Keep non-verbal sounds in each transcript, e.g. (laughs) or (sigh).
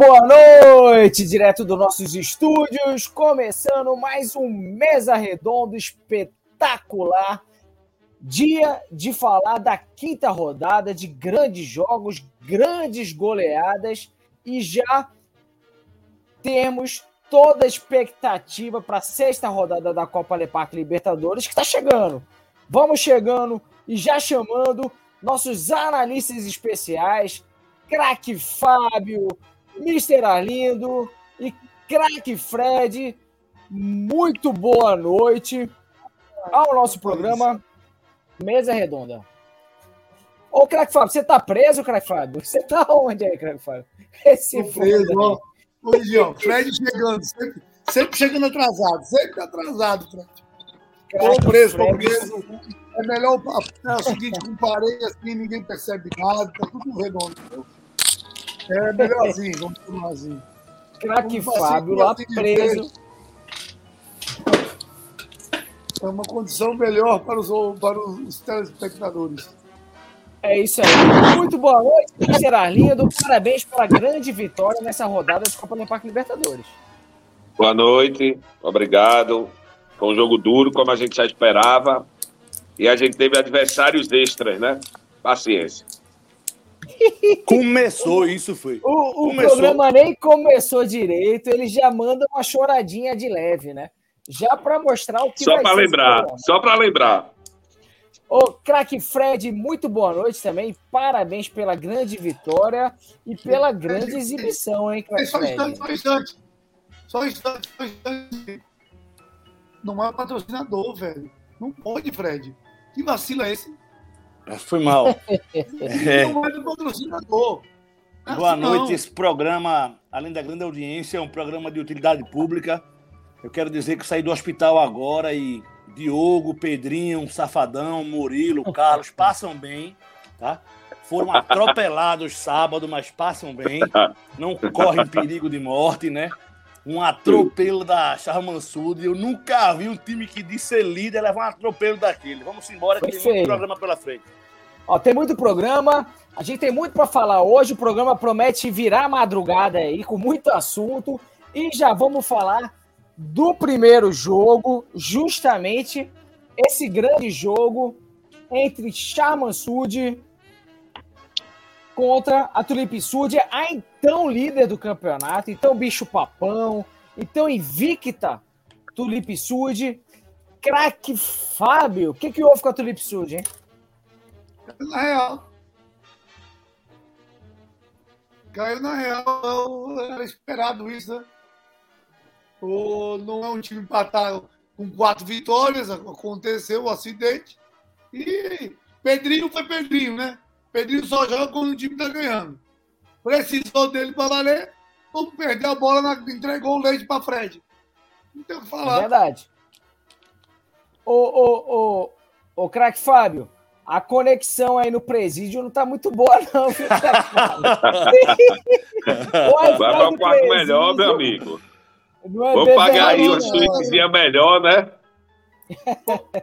boa noite, direto dos nossos estúdios, começando mais um Mesa Redonda espetacular. Dia de falar da quinta rodada de grandes jogos, grandes goleadas e já temos toda a expectativa para a sexta rodada da Copa Leparque Libertadores que está chegando. Vamos chegando e já chamando nossos analistas especiais, craque Fábio, Mr. Arlindo e craque Fred. Muito boa noite ao nosso programa Mesa Redonda. Ô, craque Fábio, você tá preso, craque Fábio? Você tá onde aí, craque Fábio? Esse Tô preso, ó. Hoje, ó, Fred chegando, sempre, sempre chegando atrasado, sempre atrasado, Fred. Tô preso, preso. É melhor é o seguinte, com parede assim, ninguém percebe nada, tá tudo redondo. É melhorzinho, vamos tomar assim. Craque Fábio lá preso. É uma condição melhor para os, para os telespectadores. É isso aí. Muito boa noite, será lindo. Parabéns pela grande vitória nessa rodada de Copa do Parque Libertadores. Boa noite, obrigado. Foi um jogo duro, como a gente já esperava. E a gente teve adversários extras, né? Paciência. Começou, isso foi. O, o começou. programa nem começou direito, ele já manda uma choradinha de leve, né? Já para mostrar o que Só para lembrar, só para lembrar. Ô, craque Fred, muito boa noite também. Parabéns pela grande vitória e pela grande exibição, hein, craque Fred? Só um instante, só um instante. Só um instante, só um instante. Não é patrocinador, velho. Não pode, Fred. Que vacilo é esse? (laughs) É, foi mal. é. É Boa assim, noite. Esse programa, além da grande audiência, é um programa de utilidade pública. Eu quero dizer que saí do hospital agora e Diogo, Pedrinho, Safadão, Murilo, Carlos (laughs) passam bem, tá? Foram atropelados sábado, mas passam bem. (laughs) Não correm perigo de morte, né? Um atropelo da Charmansud. Eu nunca vi um time que disse ser líder levar um atropelo daquele. Vamos embora que tem muito programa pela frente. Ó, tem muito programa, a gente tem muito para falar hoje. O programa promete virar madrugada aí com muito assunto e já vamos falar do primeiro jogo, justamente esse grande jogo entre Charmansud contra a Tulip Sud, a então líder do campeonato, então bicho papão, então invicta Tulip Sud. Craque Fábio, o que, que houve com a Tulip Sud, hein? Na real. Caiu na real, era esperado isso, né? O, não é um time empatado com quatro vitórias, aconteceu o um acidente. E Pedrinho foi Pedrinho, né? Pedrinho só joga quando o time tá ganhando. Precisou dele para valer, como perdeu a bola, na, entregou o leite para Fred. Não tem o que falar. É verdade. Ô, ô, ô, ô craque Fábio, a conexão aí no presídio não tá muito boa, não, viu, (laughs) Vai para um quarto melhor, meu amigo. É Vamos pagar aí uma suítezinha melhor, né?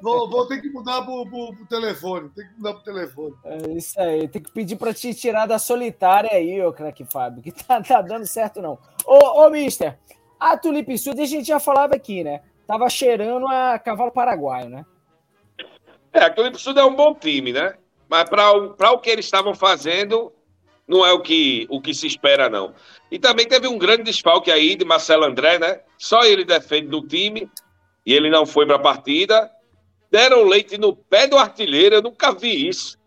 Vou, vou, ter que mudar pro, pro, pro, telefone. Tem que mudar pro telefone. É isso aí. Tem que pedir para te tirar da solitária aí, ô craque Fábio, que tá, tá dando certo não. Ô, ô mister, a Tulip Sud a gente já falava aqui, né? Tava cheirando a cavalo paraguaio, né? É, a Tulip Sud é um bom time, né? Mas para o, o que eles estavam fazendo, não é o que, o que se espera, não. E também teve um grande desfalque aí de Marcelo André, né? Só ele defende do time e ele não foi para a partida. Deram leite no pé do artilheiro, eu nunca vi isso.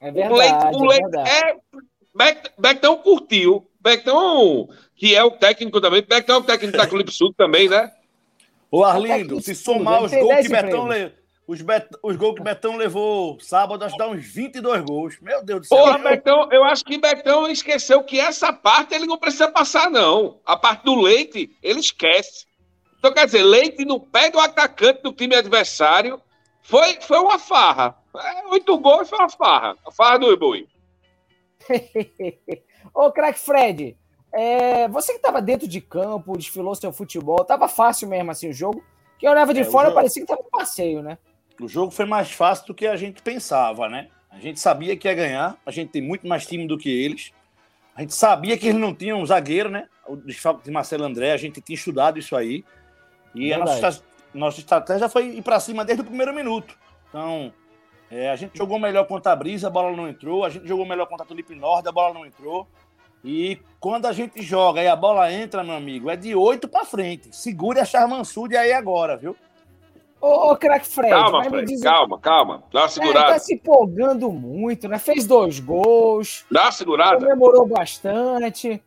É verdade. O leite, o é leite é. Bectão curtiu. Bectão, que é o técnico também. Bectão é o técnico da Clube Sul também, né? Ô Arlindo, se somar os gols que Betão levou. Os, bet... os gols que Betão levou sábado, acho que dá uns 22 gols. Meu Deus do céu. Porra, Betão, eu acho que Betão esqueceu que essa parte ele não precisa passar, não. A parte do leite, ele esquece. Então, quer dizer, leite no pé do atacante do time adversário foi, foi uma farra. É, oito gols foi uma farra. A farra do boi. (laughs) Ô, craque Fred, é, você que estava dentro de campo, desfilou seu futebol, tava fácil mesmo assim o jogo. Que eu olhava de é, fora, jogo... parecia que tava um passeio, né? O jogo foi mais fácil do que a gente pensava, né? A gente sabia que ia ganhar, a gente tem muito mais time do que eles. A gente sabia que eles não tinham um zagueiro, né? O desfalque de Marcelo André, a gente tinha estudado isso aí. E a nossa, nossa estratégia foi ir para cima desde o primeiro minuto. Então, é, a gente jogou melhor contra a Brisa, a bola não entrou. A gente jogou melhor contra a Tulipe Norte, a bola não entrou. E quando a gente joga e a bola entra, meu amigo, é de 8 para frente. Segure a Charmansud aí agora, viu? Ô, ô craque Fred. Calma, Fred, dizer... calma, calma. Dá uma segurada. É, tá se empolgando muito, né? Fez dois gols. Dá uma segurada. Comemorou bastante.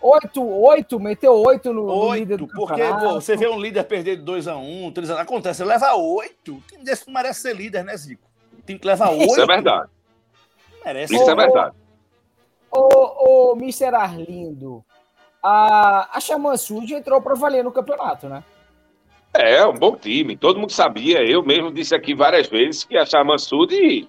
Oito, oito, meteu oito no, oito, no líder do porque pô, você vê um líder perder de 2x1, um, 3x1, acontece, leva oito. O time desse não merece ser líder, né, Zico? Tem que levar oito. Isso é verdade. Merece. Isso é verdade. Ô, ô, Mr. Arlindo, a, a Xamã Sud entrou para valer no campeonato, né? É, é, um bom time. Todo mundo sabia. Eu mesmo disse aqui várias vezes que a Xamã Sud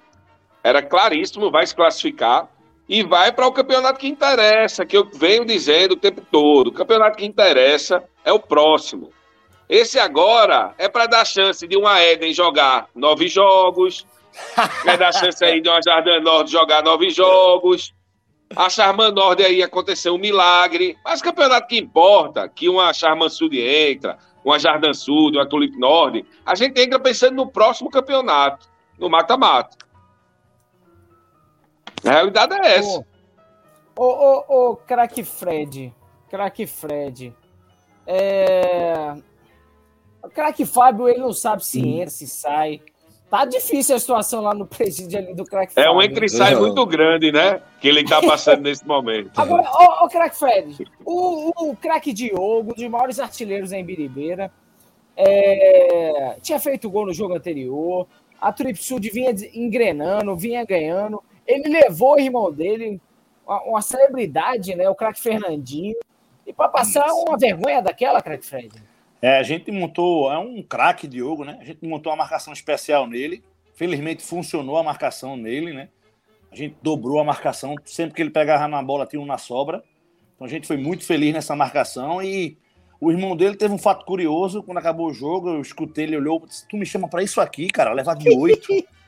era claríssimo, vai se classificar e vai para o campeonato que interessa, que eu venho dizendo o tempo todo. O campeonato que interessa é o próximo. Esse agora é para dar chance de uma Eden jogar nove jogos, é dar chance aí de uma Jardim Norte jogar nove jogos, a Charman Nord aí aconteceu um milagre. Mas o campeonato que importa, que uma Charman Sud entra, uma Jardim Sud, uma Tulip Nord, a gente entra pensando no próximo campeonato, no mata-mata. A realidade é essa. Ô, ô, ô, craque Fred. Craque Fred. É... O craque Fábio, ele não sabe se hum. entra, se sai. Tá difícil a situação lá no presídio ali do craque Fred. É um entre e sai muito grande, né? Que ele tá passando nesse momento. (laughs) Agora, ô, ô craque Fred, o, o craque Diogo, um dos maiores artilheiros em Biribeira, é... tinha feito gol no jogo anterior. A Tripsud vinha engrenando, vinha ganhando. Ele levou o irmão dele, uma, uma celebridade, né? O craque Fernandinho. E para passar Isso. uma vergonha daquela, craque Fred. É, a gente montou, é um craque Diogo, né? A gente montou uma marcação especial nele. Felizmente funcionou a marcação nele, né? A gente dobrou a marcação, sempre que ele pegava na bola tinha um na sobra. Então a gente foi muito feliz nessa marcação e o irmão dele teve um fato curioso, quando acabou o jogo, eu escutei, ele olhou, disse, tu me chama para isso aqui, cara, levar de oito. (laughs)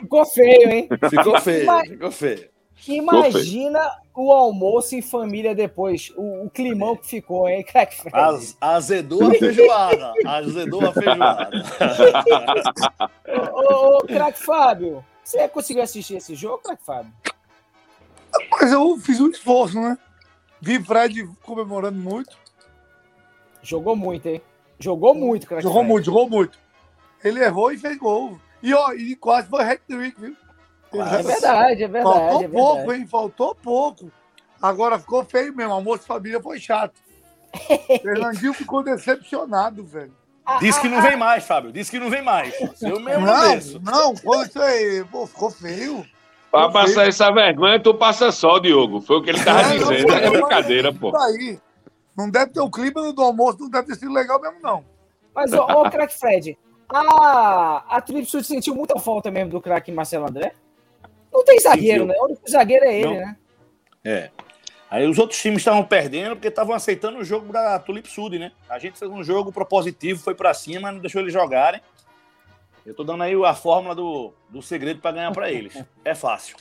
ficou feio, hein? Ficou feio, ficou feio. Imagina o almoço em família depois, o, o climão que ficou, hein, (laughs) crack Az, Azedou a feijoada, azedou a feijoada. (laughs) ô, ô, ô, crack Fábio, você conseguiu assistir esse jogo, crack Fábio? Mas eu fiz um esforço, né? Vi Fred comemorando muito. Jogou muito, hein? Jogou muito, crack Jogou Fred. muito, jogou muito. Ele errou e fez gol. E, ó, e quase foi hat-trick, viu? É verdade, é verdade. Faltou é verdade. pouco, hein? Faltou pouco. Agora ficou feio mesmo. Almoço de família foi chato. (laughs) Fernandinho ficou decepcionado, velho. Diz que não vem mais, Fábio. Diz que não vem mais. Eu mesmo não, não, não isso aí, pô, ficou feio. Pra passar feio. essa vergonha, tu passa só, Diogo. Foi o que ele tava é, dizendo. Não, é brincadeira, pô. Aí. Não deve ter o clima do almoço, não deve ter sido legal mesmo, não. Mas, ô, ô craque Fred, a, a Tripsud sentiu muita falta mesmo do craque Marcelo André? Não tem zagueiro, né? O único zagueiro é ele, não. né? É. Aí os outros times estavam perdendo porque estavam aceitando o jogo da Tulip Sud, né? A gente fez um jogo propositivo, foi para cima, não deixou eles jogarem. Eu tô dando aí a fórmula do, do segredo para ganhar para eles. (laughs) É fácil.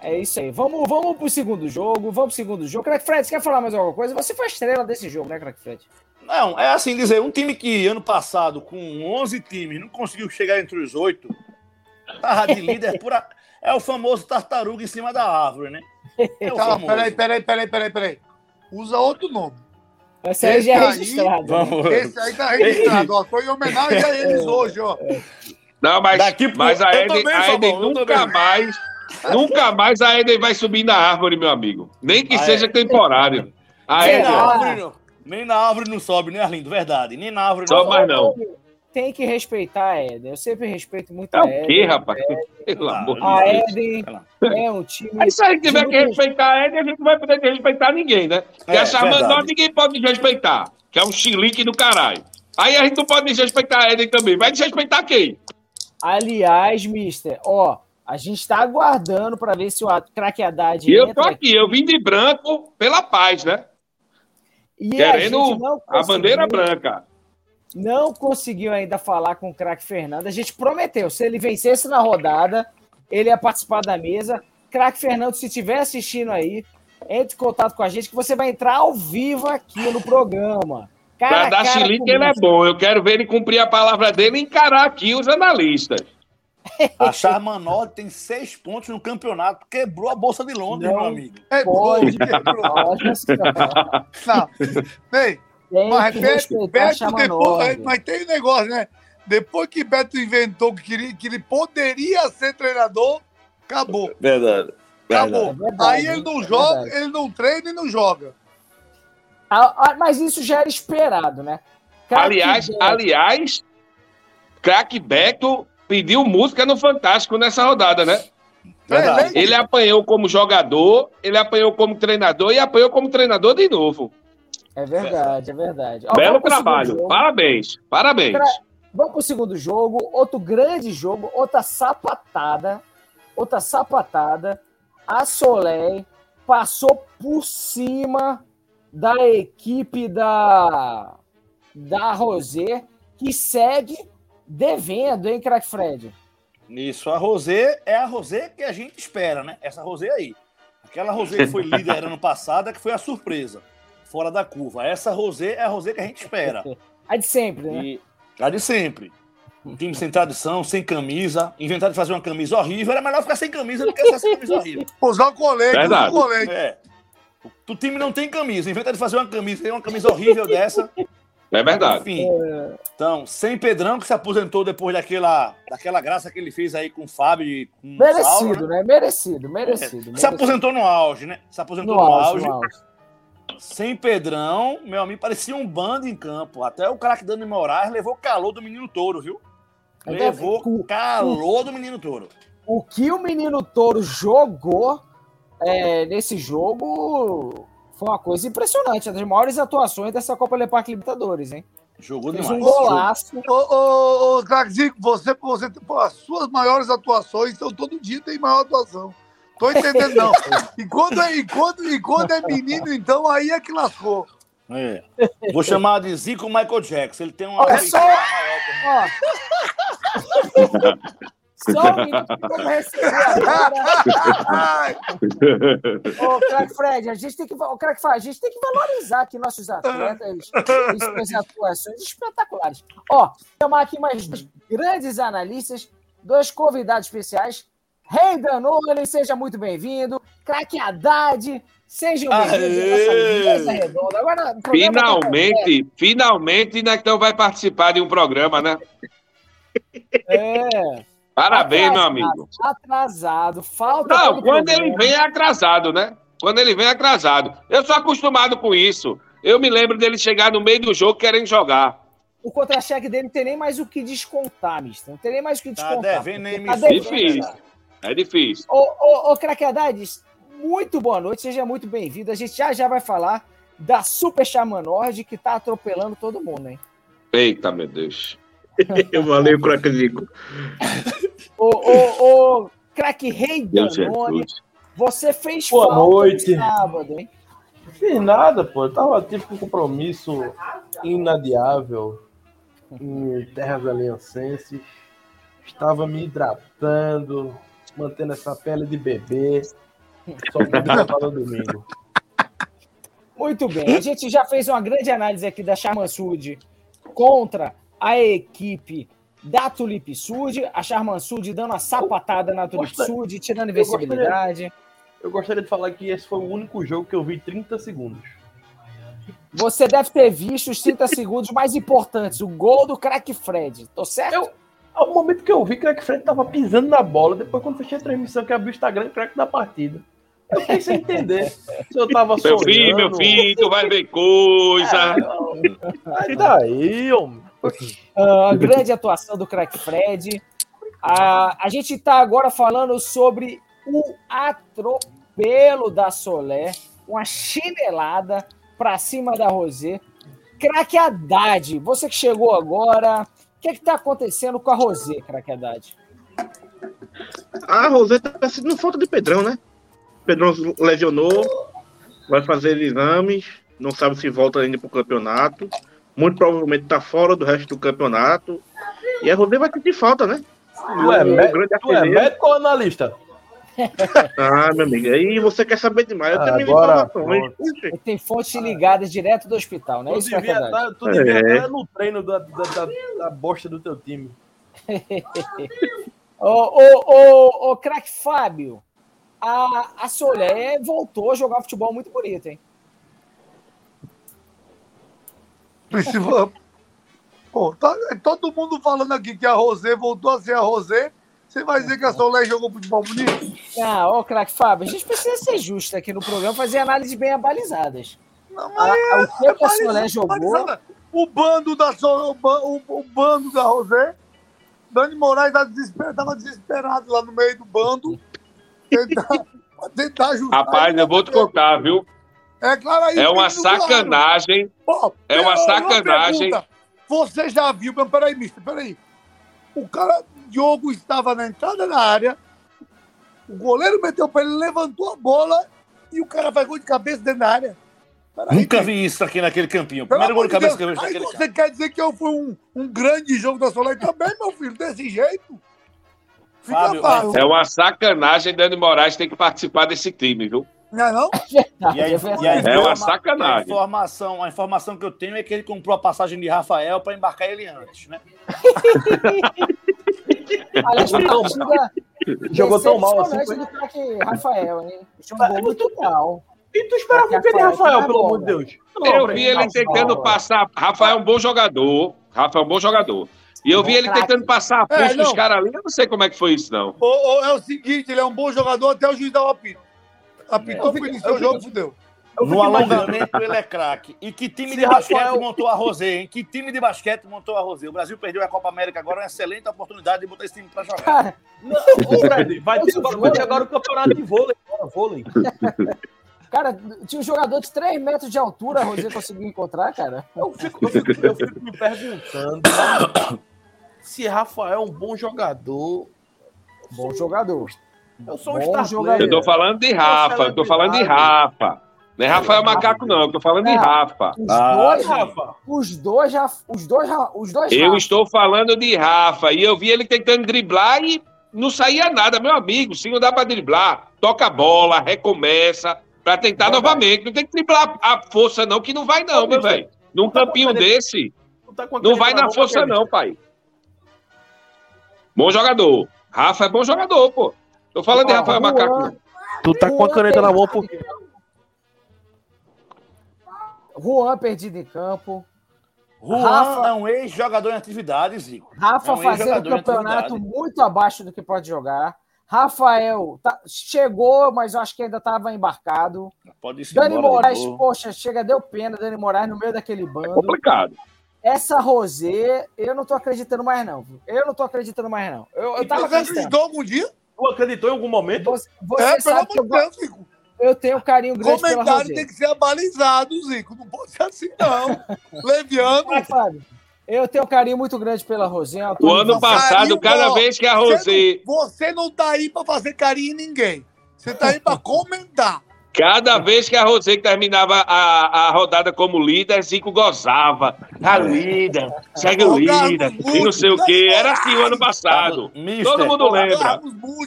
É isso aí. Vamos, vamos pro segundo jogo. Vamos pro segundo jogo. Crack Fred, você quer falar mais alguma coisa? Você foi a estrela desse jogo, né, Crack Fred? Não, é assim dizer, um time que ano passado, com 11 times, não conseguiu chegar entre os oito, tava de líder (laughs) por, a, é o famoso tartaruga em cima da árvore, né? (laughs) É tá, peraí, peraí, peraí, peraí, peraí. Usa outro nome. Esse aí já é registrado. Vamos. Esse aí tá registrado, ó. Foi em homenagem a eles hoje, ó. Não, mas, Daqui pro... mas a Eden, a Eden nunca mais, nunca mais a Eden vai subir na árvore, meu amigo. Nem que a seja Eden. temporário. A Eden. Nem na árvore não sobe, né, Arlindo? Verdade. Nem na árvore não sobe. mais não tem que respeitar a Eden. Eu sempre respeito muito é a Eden. O quê, rapaz? Pelo amor a de Deus. Eden é um time. Aí se a gente tiver que respeitar a Eden, a gente não vai poder respeitar ninguém, né? Porque é, a Charmandó ninguém pode respeitar. Que é um chilique do caralho. Aí a gente não pode desrespeitar a Eden também. Vai desrespeitar quem? Aliás, mister, ó, a gente está aguardando para ver se o craque Haddad. Eu tô aqui, aqui, eu vim de branco pela paz, né? E Querendo a, a bandeira branca não conseguiu ainda falar com o craque Fernando. A gente prometeu, se ele vencesse na rodada, ele ia participar da mesa. craque Fernando, se estiver assistindo aí, entre em contato com a gente que você vai entrar ao vivo aqui no programa. Cara, pra dar chilique ele é bom. Eu quero ver ele cumprir a palavra dele e encarar aqui os analistas. A Charmanol tem seis pontos no campeonato. Quebrou a Bolsa de Londres, Não meu amigo. É Pode, quebrou. (laughs) Não. Bem, Tem mas Beto, depois, mas tem um negócio, né? Depois que Beto inventou que, queria, que ele poderia ser treinador, acabou. Verdade. Acabou. É verdade, Aí ele não é joga, verdade. ele não treina e não joga. Ah, Mas isso já era esperado, né? Craque aliás, Beto. aliás, craque Beto pediu música no Fantástico nessa rodada, né? Verdade. É, Ele apanhou como jogador, ele apanhou como treinador e apanhou como treinador de novo. É verdade, é verdade. Ó, Belo trabalho. Parabéns, parabéns. Tra- Vamos pro segundo jogo, outro grande jogo, outra sapatada, outra sapatada. A Soleil passou por cima da equipe da da Rosé, que segue devendo, hein, craque Fred? Isso, a Rosé é a Rosé que a gente espera, né? Essa Rosé aí. Aquela Rosé que foi líder ano passado, é que foi a surpresa, fora da curva. Essa Rosé é a Rosé que a gente espera. (laughs) A de sempre, né? E a de sempre. Um time sem tradição, sem camisa, inventaram de fazer uma camisa horrível. Era melhor ficar sem camisa do que usar essa camisa horrível. (laughs) Usar o colete, usar o colete. É. O time não tem camisa, inventa de fazer uma camisa, uma camisa horrível dessa. É verdade. Enfim. Então, sem Pedrão, que se aposentou depois daquela, daquela graça que ele fez aí com o Fábio e com o Merecido, Saulo, né? né? Merecido, merecido. Se merecido. aposentou no auge, né? Se aposentou no no, auge, auge. no auge. Sem Pedrão, meu amigo, parecia um bando em campo. Até o craque Dani Moraes levou calor do menino touro, viu? Então, Levou o- calor do menino touro. o que o menino Touro jogou é, nesse jogo foi uma coisa impressionante. Uma das maiores atuações dessa Copa Leparque Libertadores, hein? Jogou Fez demais. um golaço. Ô, ô, ô, você, você, pô, as suas maiores atuações, então todo dia tem maior atuação. Tô entendendo, não. (laughs) E quando é, e quando, e quando é menino, então aí é que lascou. É. Vou chamar de Zico Michael Jackson. Ele tem uma. Olha só! maior Ó. (laughs) Só um minuto, vamos receber agora. Ô, Fred, a gente tem que, ô, craque Fred, a gente tem que valorizar aqui nossos atletas e suas atuações espetaculares. Ó, chamar aqui mais dois grandes analistas, dois convidados especiais. Rei Danone, seja muito bem-vindo. Craque Haddad, sejam bem-vindos à nossa Aê! mesa redonda. Agora, o programa tá Finalmente, finalmente, Nectão vai participar de um programa, né? É, Parabéns, meu atrasado, amigo. Atrasado, falta. Não, quando programa. ele vem é atrasado, né? Quando ele vem é atrasado. Eu sou acostumado com isso. Eu me lembro dele chegar no meio do jogo querendo jogar. O contra-cheque dele não tem nem mais o que descontar, mister. Não tem nem mais o que Tá descontar. devendo nem Tá devendo. Difícil. É difícil. Ô, ô, ô craque Haddad, muito boa noite, seja muito bem-vindo. A gente já já vai falar da Super Xamã Nord que tá atropelando todo mundo, hein? Eita, meu Deus. (laughs) Valeu, Craquezico. (laughs) Ô, ô, ô, craque Rei Danone, você fez Boa falta noite. no sábado, hein? Fiz nada, pô. Eu tava tipo com um compromisso inadiável em terras aliancenses. Estava me hidratando, mantendo essa pele de bebê. Só no domingo. Muito bem, a gente já fez uma grande análise aqui da Charman Sud contra a equipe da Tulip Sud. A Charman Sud dando uma sapatada na Tulip Sud, tirando eu gostaria- invencibilidade. Eu gostaria de falar que esse foi o único jogo que eu vi 30 segundos. Você deve ter visto os 30 segundos mais importantes, o gol do craque Fred. Tô certo? Eu- Ao momento que eu vi, Crack Fred tava pisando na bola. Depois, quando fechei a transmissão, que abri o Instagram, Crack da partida. Eu fiquei sem entender se eu tava Meu sonhando. filho, meu filho, tu vai ver coisa. Aí daí, homem. Ah, a grande atuação do craque Fred. Ah, a gente está agora falando sobre o atropelo da Solé, uma chinelada para cima da Rosé. Craque Haddad, você que chegou agora, o que está acontecendo com a Rosé, craque Haddad? A Roseta tá sentindo falta de Pedrão, né? Pedrão lesionou, vai fazer exames, não sabe se volta ainda pro campeonato. Muito provavelmente tá fora do resto do campeonato. E a Roseta vai sentir falta, né? Tu é, O mé- tu é médico ou analista? Ah, meu amigo, aí você quer saber demais. Eu Agora, informações. Tem fontes ligadas direto do hospital, né? Tu Isso é devia verdade. estar tu devia É. estar no treino da, da, da, da bosta do teu time. (laughs) Ô, ô, ô, ô, craque Fábio, a, a Solé voltou a jogar futebol muito bonito, hein? Principal- Pô, tá, é todo mundo falando aqui que a Rosé voltou a ser a Rosé. Você vai dizer que a Solé jogou futebol bonito? Ah, ô, craque Fábio, a gente precisa ser justo aqui no programa, fazer análises bem abalizadas. Não, mas a- o tempo que a Solé jogou. O bando da Sol, o, o- o bando da Rosé, Dani Moraes tava desesperado, desesperado lá no meio do bando. (laughs) Tentar, tentar ajudar. Rapaz, eu vou te contar, viu? É claro aí. É uma sacanagem. Pô, É uma sacanagem. pergunta. Você já viu, mas peraí, mister, peraí. O cara, Diogo estava na entrada da área, o goleiro meteu para ele, levantou a bola e o cara vai gol de cabeça dentro da área. Peraí, Nunca mister. vi isso aqui naquele campinho. Pelo Primeiro gol amor de cabeça Deus. que eu vejo Aí naquele você quer dizer que eu fui um, um grande jogo da Soleil também, meu filho, desse jeito? Fica Fábio, fácil. É uma sacanagem Dani Moraes ter que participar desse time, viu? Não é não? verdade, E aí, é e aí, É uma a sacanagem. A informação, a informação que eu tenho é que ele comprou a passagem de Rafael para embarcar ele antes, né? (laughs) Aliás, uma partida Jogou tão mal assim. foi? Rafael, hein? Jogou muito mal. E tu esperava o que de Rafael, pelo amor de Deus? Eu vi ele tentando passar. Rafael é um bom jogador. Rafael é um bom jogador. E eu vi ele tentando passar a É, pulso dos não. caras ali. Eu não sei como é que foi isso, não. Ou é o seguinte, ele é um bom jogador até o juiz dar o apito. Apitou, foi eu o jogo, fudeu. Eu No alongamento ele é craque. E que time Se de basquete Rafael- montou a Rosé, hein? Que time de basquete montou a Rosé? O Brasil perdeu a Copa América agora, é uma excelente oportunidade de botar esse time para jogar. Cara, Não, ô Fred, vai ter, agora, vai ter agora o campeonato de vôlei. Bora, vôlei. (laughs) cara, tinha um jogador de 3 metros de altura, a Rosé conseguiu encontrar, cara. Eu fico, eu fico, eu fico me perguntando se Rafael é um bom jogador. Bom jogador. Eu sou um Bom star jogador. Eu tô falando de Rafa, eu tô falando de Rafa. Não é Rafael Macaco, não. Eu tô falando de. Rafa. Os Ah, dois, Rafa, os dois já, os dois, já- os dois Eu Rafa. estou falando de Rafa. E eu vi ele tentando driblar e não saía nada, meu amigo. Se não dá pra driblar, toca a bola, recomeça, pra tentar Verdade. novamente. Não tem que driblar a força, não, que não vai, não, meu velho. Num tá campinho desse, tá não vai na força, não, pai. Bom jogador. Rafa é bom jogador, pô. Tô falando de Ó, Rafael Macaco. Tu tá com a caneta na mão porque. Juan perdido em campo. Juan Rafa- é um ex-jogador em atividade, Zico. Rafa É um fazendo campeonato muito abaixo do que pode jogar. Rafael tá- chegou, mas eu acho que ainda estava embarcado. Pode ir Dani Moraes, poxa, chega, deu pena. Dani Moraes no meio daquele É bando. complicado. Essa Rosé, eu não tô acreditando mais, não. viu? Eu não tô acreditando mais, não. Eu, eu tava Você acreditando. acreditou algum dia? Tu acreditou em algum momento? Você, você é, pelo sabe que amor eu, de Deus, Zico. eu tenho um carinho grande pela Comentário Rosé. tem que ser abalizado, Zico. Não pode ser assim, não. (laughs) Leviano. Mas, Fábio, eu tenho um carinho muito grande pela Rosé. uma O ano passado, Carinho, cada ó, vez que a Você Rosé. não, você não tá aí pra fazer carinho em ninguém. Você tá aí pra (laughs) comentar. Cada vez que a Rosé terminava a, a rodada como líder, Zico gozava. A líder, segue o líder, e não sei o quê. Era assim o ano passado. Mister, Todo mundo lembra.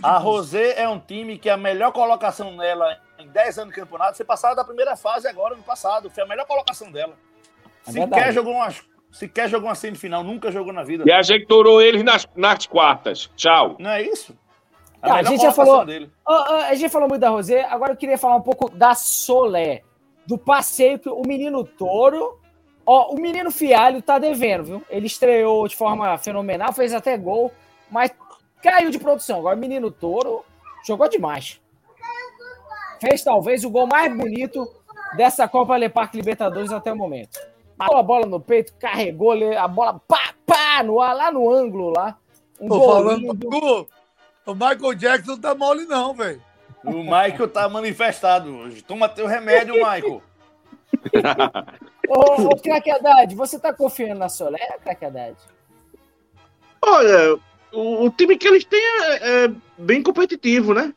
A Rosé é um time que a melhor colocação nela em 10 anos de campeonato, você passava da primeira fase agora no passado. Foi a melhor colocação dela. É Sequer verdade. jogou uma, sequer jogou uma semifinal, nunca jogou na vida. E a gente torou eles nas, nas quartas. Tchau. Não é isso? Tá, a gente já falou- ó, a gente falou muito da Rosé, agora eu queria falar um pouco da Solé. Do passeio que o menino Touro. Ó, o menino Fialho tá devendo, viu? Ele estreou de forma fenomenal, fez até gol, mas caiu de produção. Agora o menino Touro jogou demais. Fez talvez o gol mais bonito dessa Copa Leparque Libertadores até o momento. Matou a bola no peito, carregou a bola pá, pá, no ar, lá no ângulo lá. Um Tô gol falando lindo. O Michael Jackson não tá mole, não, velho. O Michael tá manifestado hoje. Toma teu remédio, Michael. (laughs) Ô, ô Craque Haddad, você tá confiando na Solé, Craque Haddad? Olha, o, o time que eles têm é, é bem competitivo, né?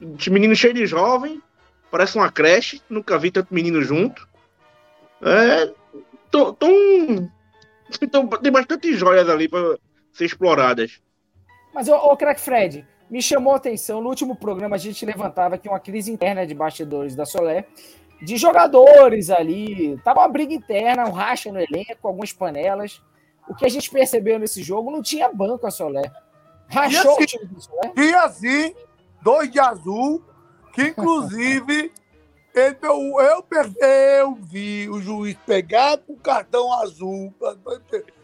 Os meninos cheios de jovem, parece uma creche, nunca vi tanto menino junto. É, tão, tão- (laughs) tão- tem bastante joias ali para ser exploradas. Mas, ô, ô Craque Fred, me chamou a atenção. No último programa, a gente levantava aqui uma crise interna de bastidores da Solé, de jogadores ali. Tava uma briga interna, um racha no elenco, algumas panelas. O que a gente percebeu nesse jogo, não tinha banco a Solé. Rachou assim, o time do Solé. E assim, dois de azul, que inclusive (laughs) ele, eu, eu, eu vi o juiz pegar o cartão azul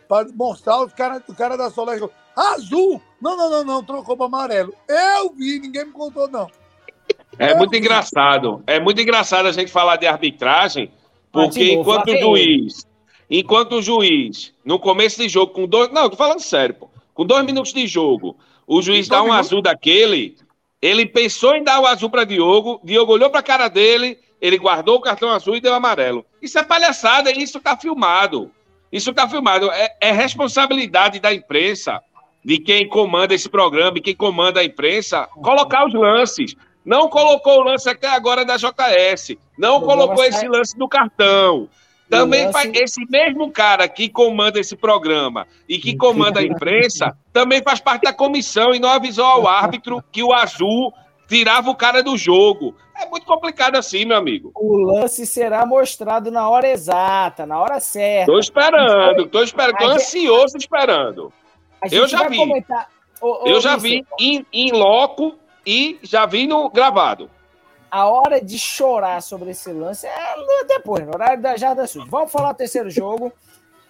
para mostrar os caras o cara da Solé. Azul! Não, não, não, não, trocou para amarelo. Eu vi, ninguém me contou, não. É muito engraçado. É muito engraçado a gente falar de arbitragem, porque enquanto o juiz, enquanto o juiz, no começo de jogo, com dois. Não, tô falando sério, pô. Com dois minutos de jogo, o juiz dá um minutos? azul daquele. Ele pensou em dar o azul para Diogo, Diogo olhou para a cara dele, ele guardou o cartão azul e deu amarelo. Isso é palhaçada, isso tá filmado. Isso tá filmado. É, é responsabilidade da imprensa de quem comanda esse programa e quem comanda a imprensa, colocar os lances. Não colocou o lance até agora da JS. Não colocou esse lance do cartão. Também faz, esse mesmo cara que comanda esse programa e que comanda a imprensa também faz parte da comissão e não avisou ao árbitro que o azul tirava o cara do jogo. É muito complicado assim, meu amigo. O lance será mostrado na hora exata, na hora certa. Tô esperando, tô esperando, tô ansioso esperando. Eu já vi. Comentar... Ô, ô, eu já vi em, loco e já vi no gravado. A hora de chorar sobre esse lance é depois, no horário da Jarda Sul. Vamos falar do terceiro jogo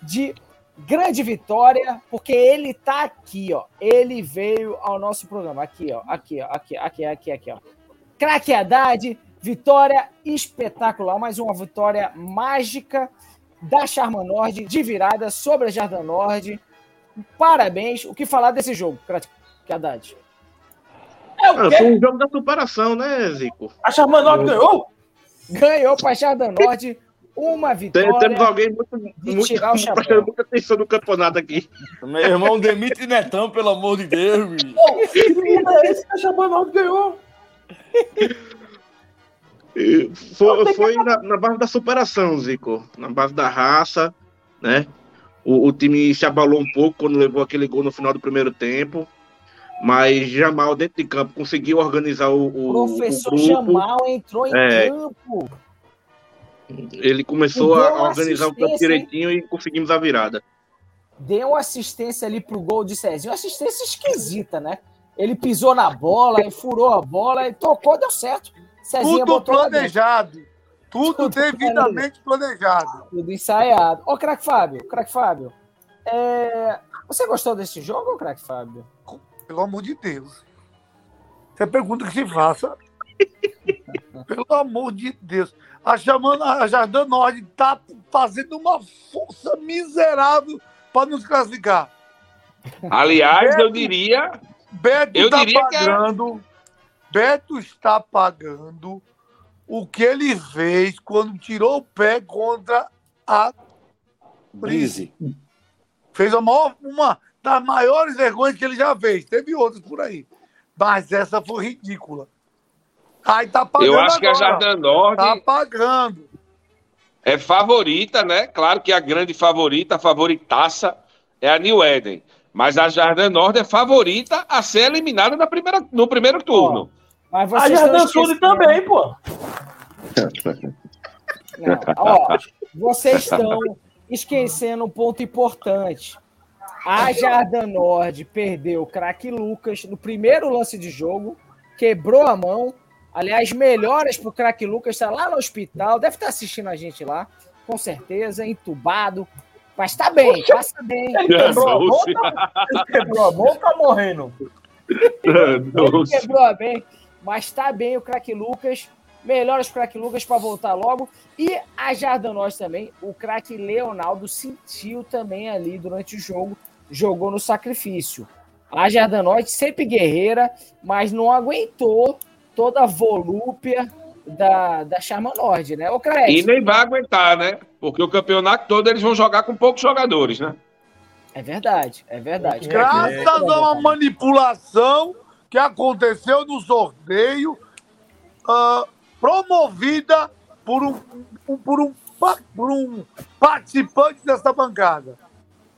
de grande vitória, porque ele tá aqui, ó. Ele veio ao nosso programa. Aqui, ó. Aqui, ó. Aqui, aqui, aqui, aqui, ó. Craque Haddad, vitória espetacular. Mais uma vitória mágica da Charma Nord, de virada sobre a Jardim Nord. Parabéns. O que falar desse jogo, Craque Haddad? É o foi um jogo da superação, né, Zico? A Charma Nord ganhou? Ganhou para a Jardim Nord uma vitória. Temos alguém muito, muito, prestando muita atenção no campeonato aqui. Meu irmão, demite Netão, pelo amor de Deus. esse que a ganhou. Foi, foi na, na, base da superação, Zico. Na base da raça, né? O, o, time se abalou um pouco quando levou aquele gol no final do primeiro tempo. Mas Jamal, dentro de campo, conseguiu organizar o. O professor o Jamal entrou em é, campo. Ele começou a organizar o campo direitinho e conseguimos a virada. Deu assistência ali pro gol de Cezinho, assistência esquisita, né? Ele pisou na bola e (laughs) furou a bola e tocou, deu certo. Cezinha Tudo planejado. Tudo, Tudo devidamente planejado. Tudo ensaiado. Ô, craque Fábio, craque Fábio, é... você gostou desse jogo, craque Fábio? Pelo amor de Deus. Você pergunta que se faça. (laughs) Pelo amor de Deus a chamando a Jardim Norte está fazendo uma força miserável para nos classificar. Aliás, Beto, eu diria. Beto eu tá diria pagando. Que é... Beto está pagando o que ele fez quando tirou o pé contra a Brise. Fez a maior, uma das maiores vergonhas que ele já fez. Teve outras por aí. Mas essa foi ridícula. Aí tá pagando. Eu acho agora. que a Jardim Norte. Tá pagando. É favorita, né? Claro que a grande favorita, a favoritaça, é a New Eden. Mas a Jardim Norte é favorita a ser eliminada na primeira, no primeiro turno. Mas a Jardim Sul também, pô. Não, (laughs) ó, vocês estão esquecendo um ponto importante. A Jardim Norte perdeu o craque Lucas no primeiro lance de jogo, quebrou a mão Aliás, melhoras para o craque Lucas, está lá no hospital, deve estar tá assistindo a gente lá, com certeza, entubado. Mas está bem, passa bem. Ele quebrou a mão, tá, ele quebrou a mão, tá morrendo. (laughs) ele quebrou a bem, mas está bem o craque Lucas. Melhoras o craque Lucas para voltar logo. E a Jardanós também, o craque Leonardo sentiu também ali durante o jogo, jogou no sacrifício. A Jardanós sempre guerreira, mas não aguentou toda a volúpia da, da Charma Nord, né? O e nem vai aguentar, né? Porque o campeonato todo eles vão jogar com poucos jogadores, né? É verdade, é verdade. Graças a uma manipulação que aconteceu no sorteio, uh, promovida por um, um, por, um, por um participante dessa bancada.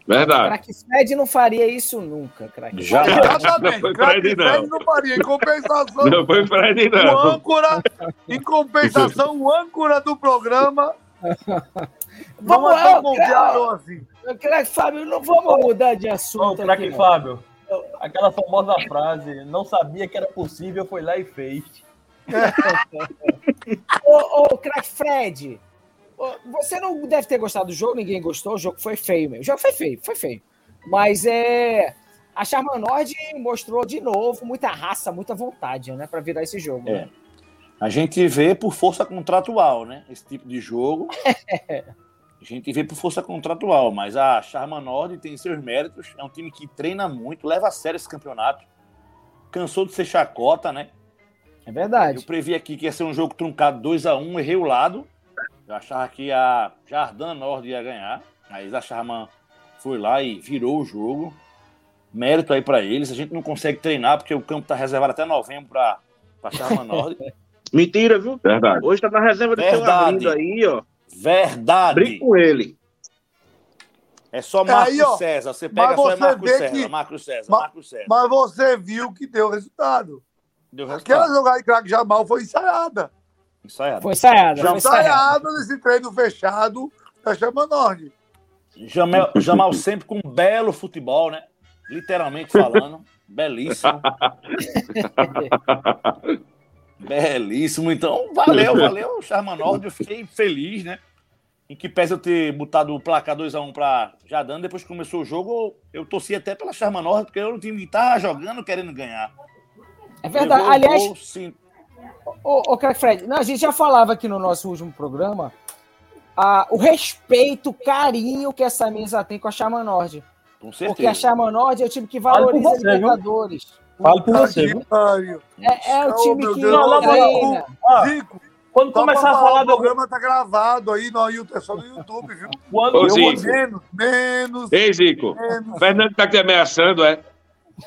Verdade. Crack Fred não faria isso nunca, craque. Já. Exatamente. Não Fred, não. Fred não faria. Em compensação, Não foi Fred, o não. âncora, em compensação, o âncora do programa não Vamos é tão lá, confiável assim. craque Fábio, não vamos mudar de Ô, assunto craque aqui. não. Fábio, aquela famosa frase, não sabia que era possível, foi lá e fez. (laughs) Ô, ô craque Fred, ô, você não deve ter gostado do jogo, ninguém gostou, o jogo foi feio mesmo. O jogo foi feio, foi feio. Mas é. A Charmanord mostrou de novo muita raça, muita vontade, né, para virar esse jogo. É. né? A gente vê por força contratual, né? Esse tipo de jogo. (laughs) A gente vê por força contratual, mas a Charma Nord tem seus méritos. É um time que treina muito, leva a sério esse campeonato. Cansou de ser chacota, né? É Eu verdade. previ aqui que ia ser um jogo truncado 2 a 1 errei o lado. Eu achava que a Jardim Nord ia ganhar, mas a Charman foi lá e virou o jogo. Mérito aí para eles. A gente não consegue treinar porque o campo tá reservado até novembro para a Charman Nord. (laughs) Mentira, viu? Verdade. Hoje tá na reserva do seu Verdade. Arlindo aí, ó. Verdade. Brinque com ele. É só Marcos Aí, ó, César. Você pega só é Marcos César. que- Marcos César. Marcos César. Mas você viu que deu resultado. Deu Aquela resultado. jogada de craque Jamal foi ensaiada. Ensaiado. Foi ensaiada, foi ensaiada. Ensaiada nesse treino fechado da Chama Norte. Jamel, Jamal sempre com um belo futebol, né? Literalmente falando. (laughs) Belíssimo. Belíssimo. Então, valeu, valeu, Charma Nord. Eu fiquei feliz, né? Em que pese eu ter botado o placar 2x1 pra Jadan, depois que começou o jogo, eu torci até pela Charma Nord, porque eu não time que tá jogando querendo ganhar. É verdade. Levou o Aliás, gol, sim. Ô, ô Fred, não, a gente já falava aqui no nosso último programa ah, o respeito, o carinho que essa mesa tem com a Chama Nord. com Porque certeza. a Chama Nord é o time que valoriza a você, viu? Libertadores. Fale por você, viu? É, é o time que Deus. Não, não, treina. Ah, Zico, quando só começar a falar, falar o do. programa tá gravado aí no YouTube, é só no YouTube, viu? (laughs) Quando, Ô, Eu Zico. menos, menos, Ei, Zico. menos. Fernando tá te ameaçando, é?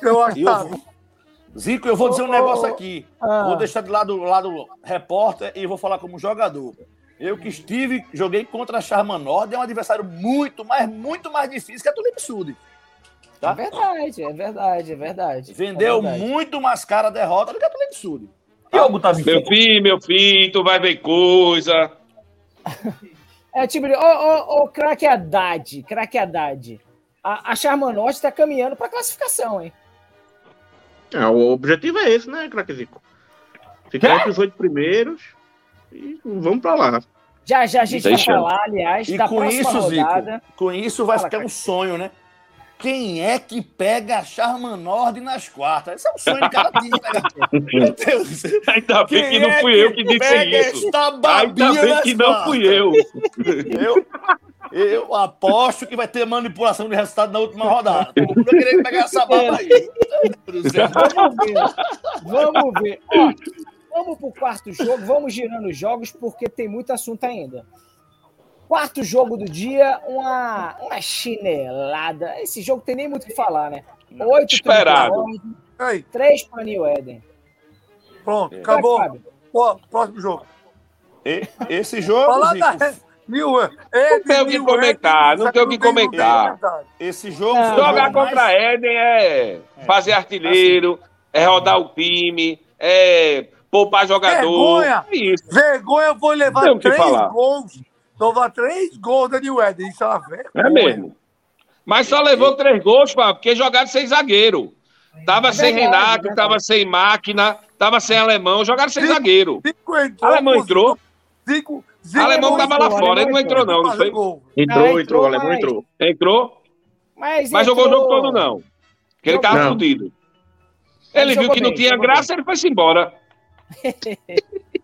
Eu acho que tá. Zico, eu vou dizer um negócio aqui. Ah, Vou deixar de lado o lado repórter e vou falar como jogador. Eu que estive, joguei contra a Charma Nord, é um adversário muito, mas muito mais difícil que a Tulip Sud. É verdade, é verdade, é verdade. Vendeu É verdade. muito mais cara a derrota do que a Tulip Sud. Diogo tá. Meu filho, meu filho, tu vai ver coisa. É time de. Ô, ô, ô, craque Haddad, craque Haddad. A, a Charma Norte tá caminhando pra classificação, hein? É, o objetivo é esse, né, craquezico? Ficar entre os oito primeiros e vamos pra lá. Já já a gente Tem vai falar, aliás, E da com próxima isso, rodada. Zico, com isso vai Fala, ficar cara. um sonho, né? Quem é que pega a Charma Nord nas quartas? Esse é um sonho de cada time, né? Meu Deus. Ainda bem que Quem não é fui eu que disse pega isso. esta Ainda bem nas que não quartas? fui eu. Eu, eu aposto que vai ter manipulação de resultado na última rodada. Todo mundo querer pegar essa baba aí. Vamos ver. Vamos ver. Ó, vamos pro quarto jogo, vamos girando os jogos, porque tem muito assunto ainda. Quarto jogo do dia, uma, uma chinelada. Esse jogo tem nem muito o que falar, né? Oito Esperado. Aí, três para New Eden. pronto, É. acabou. Fábio. Ó, próximo jogo. E- Esse jogo, Falar da New Não tem o que comentar, não tem o que comentar. esse jogo Não, Jogar contra Éden é fazer artilheiro, é rodar o time, é poupar jogador. Vergonha! É isso. Vergonha levar Tem o que três falar. gols. Levar três gols da New Eden. Isso é uma vergonha. É mesmo. Mas só levou três gols, Fábio, porque jogaram sem zagueiro. Tava É sem verdade, Renato, é tava sem máquina, tava sem alemão, jogaram sem Sim. zagueiro. Zico entrou. Alemão entrou, Zico, Zico alemão entrou, tava lá entrou, fora, ele não entrou não, não foi? Entrou, entrou, entrou, o alemão mas- entrou. Entrou, Mas, mas jogou o jogo todo não. Porque ele tava Não. fudido. Ele Ele viu que não bem, tinha jogou graça, ele foi-se embora. (laughs)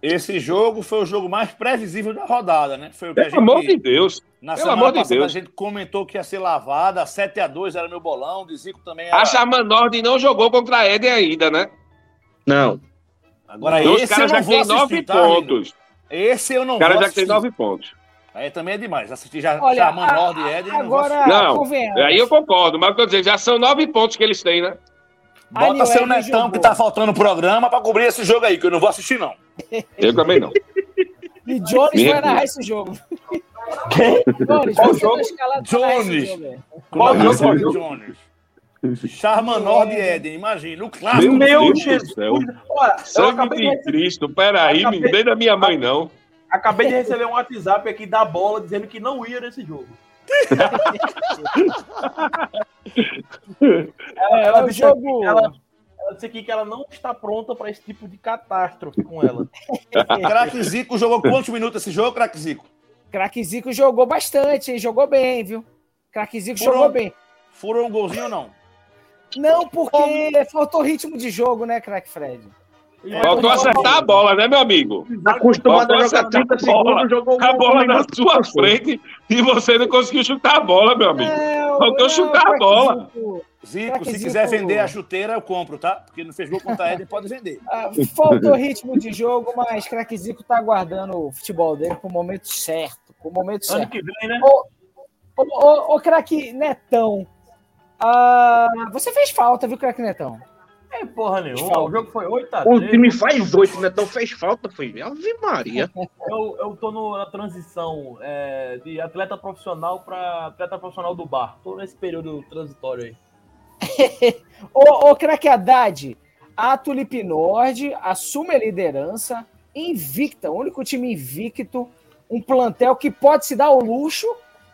Esse jogo foi o jogo mais previsível da rodada, né? Foi o que a Pelo amor de gente. Deus. Na pelo semana amor de passada Deus. a gente comentou que ia ser lavada, 7x2 era meu bolão, de Zico também era. A Charman Nord não jogou contra a Éden ainda, né? Não. Agora Os esse eu não já vou assistir, nove tá, amigo? pontos. Esse eu não Os caras vou já assistir. nove pontos. Aí também é demais. Assistir já Olha, Charman a- Nord e não vou agora. Não, convenhamos. Aí eu concordo, mas o que eu dizer, já são nove pontos que eles têm, né? Bota seu netão jogou. que tá faltando no programa pra cobrir esse jogo aí, que eu não vou assistir, não. Eu também não. E Jones vai narrar esse jogo. Quem? Jones, Qual jogo? tá Jones. jogo aí. Qual jogo? Jones. Charmanor de Éden, imagina. O clássico. Meu Meu Deus do Jesus. céu. Olha, Sangue acabei de, de receber, Cristo, peraí, Acabei- me dê da minha mãe, não. acabei de receber um WhatsApp aqui da bola dizendo que não ia nesse jogo. (laughs) ela, É, ela o disse aqui jogo- ela, disse aqui que ela não está pronta para esse tipo de catástrofe com ela. (laughs) Craque Zico jogou quantos minutos esse jogo, Craque Zico? Craque Zico jogou bastante, hein? Jogou bem, viu? Craque Zico Furou. jogou bem. Furou um golzinho ou não? Não, porque faltou ritmo de jogo, né, Craque Fred? Faltou acertar a bola, né, meu amigo? Acostumado Faltou a jogar acertar 30 a bola. segundos, jogou A bola na sua frente e você não conseguiu chutar a bola, meu amigo. É, Faltou o- chutar a bola. Zico, se quiser vender a chuteira, eu compro, tá? Porque não fez gol contra a Éden, pode vender. ah, faltou ritmo de jogo, mas Craque Zico tá aguardando o futebol dele pro momento certo. Pro momento Ano certo. que vem, né? Ô, ô, ô, ô, craque Netão, ah, você fez falta, viu, craque Netão? É porra nenhuma. Falta. O jogo foi 8x3. O time faz oito, né? Então fez falta, foi. Ave Maria. Eu, eu tô no- na transição é, de atleta profissional para atleta profissional do bar. Tô nesse período transitório aí. (laughs) Ô, ô craque Haddad, a Tulip Nord assume a liderança, invicta, o único time invicto, um plantel que pode se dar o luxo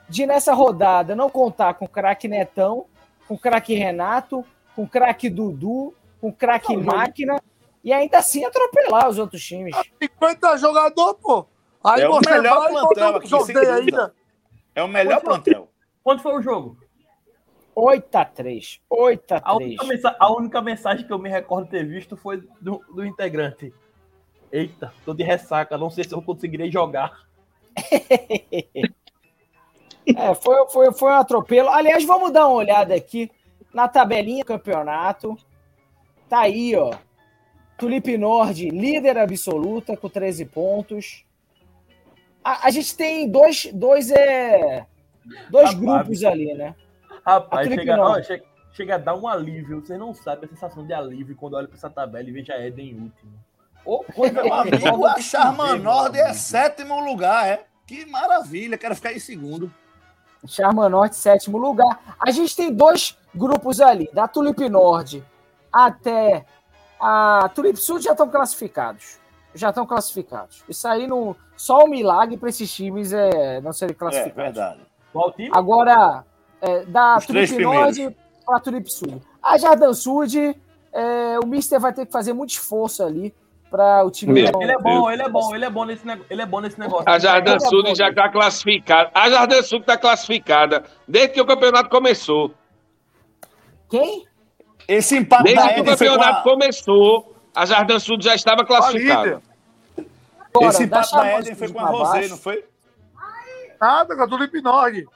de, nessa rodada, não contar com o craque Netão, com o craque Renato, com o craque Dudu, com craque Máquina, e ainda assim atropelar os outros times. 50 jogador, pô. Aí É o você melhor vai plantel aqui, sem sorteio dúvida. ainda. É o melhor plantel. Quanto foi o jogo? 8x3. 8x3. A única, mensa- a única mensagem que eu me recordo ter visto foi do, do integrante. Eita, tô de ressaca, não sei se eu conseguirei jogar. (laughs) É, foi, foi, foi um atropelo. Aliás, vamos dar uma olhada aqui na tabelinha do campeonato. Tá aí, ó. Tulip Nord, líder absoluta, com 13 pontos. A, a gente tem dois, dois, é, dois Rapaz. grupos ali, né? Rapaz, A chega, ó, chega, chega a dar um alívio. Você não sabe a sensação de alívio quando olha pra essa tabela e veja Eden em último. Ô, coisa (laughs) Meu amigo, gostosa a de se Charman ver, Nord meu é amigo. sétimo lugar, é? Que maravilha, quero ficar em segundo. Charma Norte, sétimo lugar. A gente tem dois grupos ali, da Tulip Nord até a Tulip Sul já estão classificados. Já estão classificados. Isso aí não. Só um milagre para esses times é não serem É, classificados. verdade. Qual time? Agora, é, da Os Tulip Nord para a Tulip Sul. A Jardim Sud, é, o Mister vai ter que fazer muito esforço ali para o time. Meu Ele é bom, ele é bom, ele é bom nesse, ele é bom nesse negócio. A Jardim Sul bola. já está classificada. A Jardim Sul está classificada desde que o campeonato começou. Quem? Esse empate da Desde que o campeonato a... começou, a Jardim Sul já estava classificada. Esse empate da Éden foi com a Rosé, não foi? Nada, com a Tulip Nord.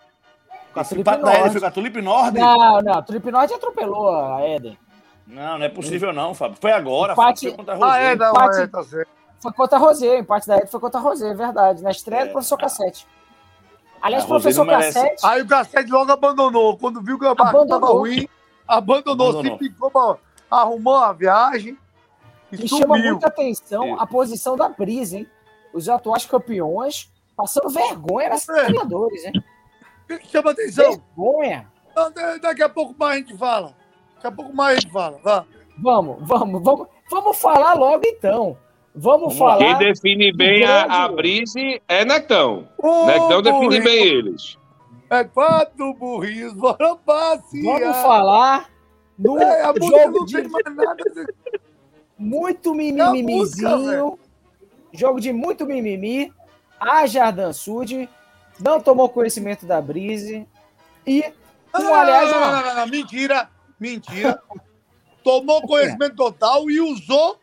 com a Esse empate da Nord. foi com a Tulip Nord? Não, não, a Tulip Nord atropelou a Eden. Não, não é possível não, Fábio. Foi agora, Empate- Fábio. Foi contra a Rosé. Ah, é, não, Empate- é, tá certo. Foi contra a Rosé, o empate da Eden foi contra a Rosé, é verdade. Na estreia do É. professor Cassete. Aliás, A o professor. Cassete. Aí o Cassete logo abandonou. Quando viu que a Abandonou. tava ruim, abandonou, Abandonou. se picou, pra- arrumou a viagem e Me chama muita atenção a posição da Brisa, hein? Os atuais campeões passando vergonha nas É. treinadores, hein? O que chama atenção? Vergonha. Da- Daqui a pouco mais a gente fala. Daqui a pouco mais a gente fala. Vá. Vamos, vamos, vamos, vamos falar logo então. Vamos falar. Quem define bem a, a Brise é Netão. Netão define bem eles. É quatro burrinhos, bora passear. Vamos falar no É, a jogo de nada. muito É mimimizinho. Jogo de muito mimimi. A Jardim Sud não tomou conhecimento da Brise. E, um, não, aliás, não, não, não, não, mentira, mentira. Tomou (laughs) conhecimento total e usou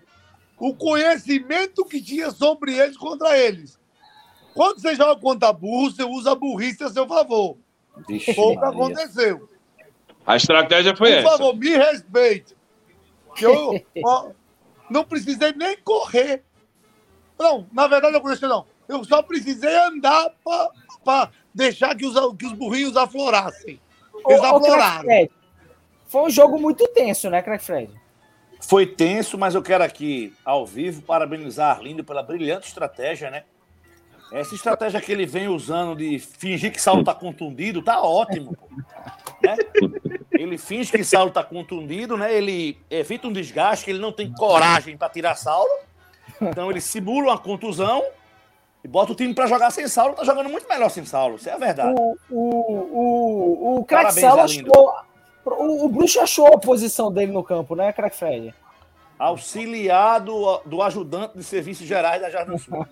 o conhecimento que tinha sobre eles contra eles. Quando você joga contra burro, você usa a burrice a seu favor. Vixe, Foi o que Maria. aconteceu. A estratégia foi Por essa. favor, me respeite. Que Eu ó, não precisei nem correr. Não, na verdade não aconteceu, não. Eu só precisei andar para deixar que os, que os burrinhos aflorassem. Eles Ô, ô, afloraram. Fred, Foi um jogo muito tenso, né, Crack Fred? Foi tenso, mas eu quero aqui, ao vivo, parabenizar Arlindo pela brilhante estratégia, né? Essa estratégia que ele vem usando de fingir que Saulo tá contundido, tá ótimo. pô. né? Ele finge que Saulo está contundido, né? Ele evita um desgaste, que ele não tem coragem para tirar Saulo. Então ele simula uma contusão e bota o time para jogar sem Saulo. Tá jogando muito melhor sem Saulo, isso é a verdade. O, o, o, o craque Saulo achou. O, o Bruxo achou a posição dele no campo, né, craque Fred? Auxiliar do, do ajudante de serviços gerais da Jardim Sul.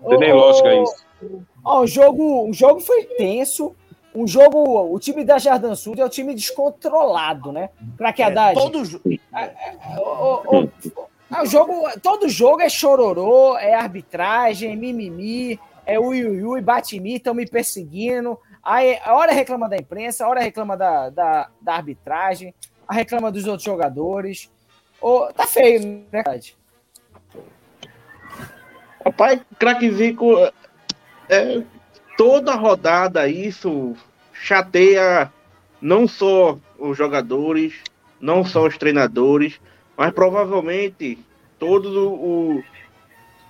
Não tem lógica isso. Ó, o jogo, o jogo foi tenso. Um jogo, o time da Jardim Sul é um time descontrolado, né? Craque Haddad. É, todo Ô, ô, ô, ah, o jogo, todo jogo é chororô, é arbitragem, é mimimi, é ui, ui, ui bate-me, estão me perseguindo. Aí, a hora reclama da imprensa, a hora reclama da, da, da arbitragem, a reclama dos outros jogadores. Ô, tá feio, né, verdade? Rapaz, craque Zico, é, toda rodada isso chateia não só os jogadores, não só os treinadores, mas provavelmente todo o,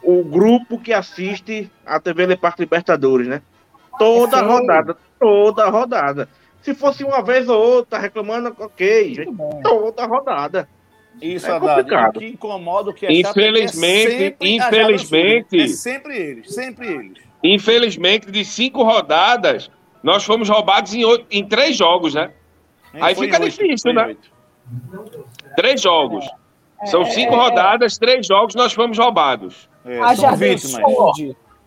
o grupo que assiste a TV Le Parque Libertadores, né? Toda feio. rodada, toda rodada. Se fosse uma vez ou outra reclamando, ok, toda rodada. Isso, É complicado. O que incomoda, o que é chato é é Infelizmente, sempre a infelizmente-. É sempre eles, sempre eles. Infelizmente, de cinco rodadas, nós fomos roubados em, oito, em três jogos, né? Aí fica oito, difícil, né? oito. Três jogos. São cinco é, rodadas, três jogos, nós fomos roubados. É, A são vítimas.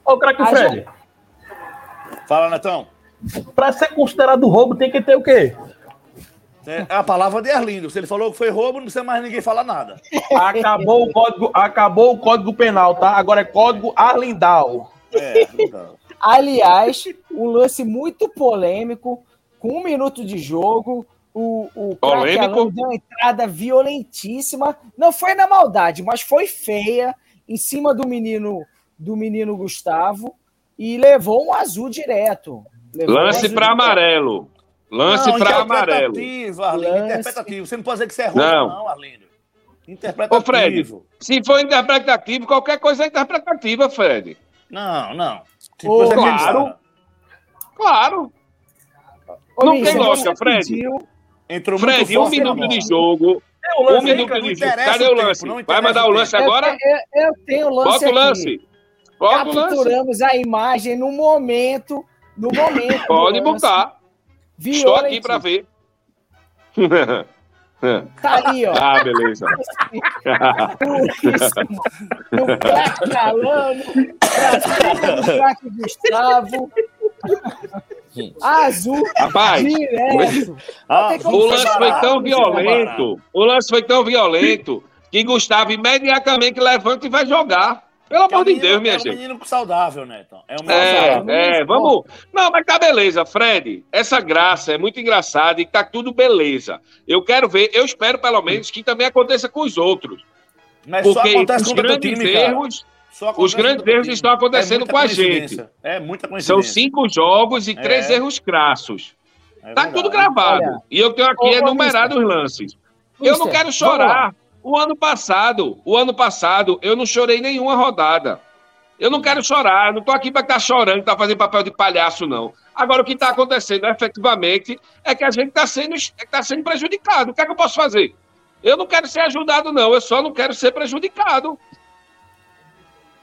Ô, craque Fred, Fala, Netão. pra ser considerado roubo tem que ter o quê? É a palavra de Arlindo. Se ele falou que foi roubo, não precisa mais ninguém falar nada. Acabou o código, acabou o código penal, tá? Agora é código Arlindal. É, então. Aliás, um lance muito polêmico, com um minuto de jogo. O, o Polêmico? Deu uma entrada violentíssima. Não foi na maldade, mas foi feia em cima do menino do menino Gustavo e levou um azul direto. Levou um Lance azul para direto. amarelo. Lance para amarelo. Interpretativo, Arlindo. Lance. Interpretativo. Você não pode dizer que isso é roubo, Não. não, Arlindo. Interpretativo. Ô, Fred, se for interpretativo, qualquer coisa é interpretativa, Fred. Não, não. Ô, claro. Claro. Ô, Não tem lógica, Fred. pediu- Entrou muito Fred, um minuto de jogo. Tem o Um minuto de jogo. Cadê o tempo, lance? não Vai mandar o lance tempo. agora? Eu, eu- eu tenho o lance Bota o lance. Bota o lance. Capturamos a imagem no momento. No momento. Pode botar. Estou aqui para ver. (laughs) Tá ali, ó. ah, beleza. (laughs) Puríssimo. Craque Alano, do craque Gustavo. Azul, Rapaz, direto. Ah, o lance foi tão violento. O lance foi tão violento que Gustavo imediatamente levanta e vai jogar. Pelo é amor de Deus, minha é um gente. menino saudável, Neto. É um menino saudável. É, é, vamos. Não, mas tá beleza, Fred. Essa graça é muito engraçada e tá tudo beleza. Eu quero ver, eu espero pelo menos que também aconteça com os outros. Mas só Porque acontece os teu grandes time, erros Só os grandes erros time. estão acontecendo muita com a coincidência. É muita são coincidência. cinco jogos e três É. erros crassos. É Tá verdade. tudo gravado. Olha, e eu tenho aqui enumerado os lances. eu não Mister, quero vamos chorar. O ano passado, o ano passado, eu não chorei nenhuma rodada. Eu não quero chorar, não tô aqui para estar chorando, tá fazendo papel de palhaço, não. Agora, o que está acontecendo efetivamente é que a gente está sendo, tá sendo prejudicado. O que é que eu posso fazer? Eu não quero ser ajudado, não. Eu só não quero ser prejudicado.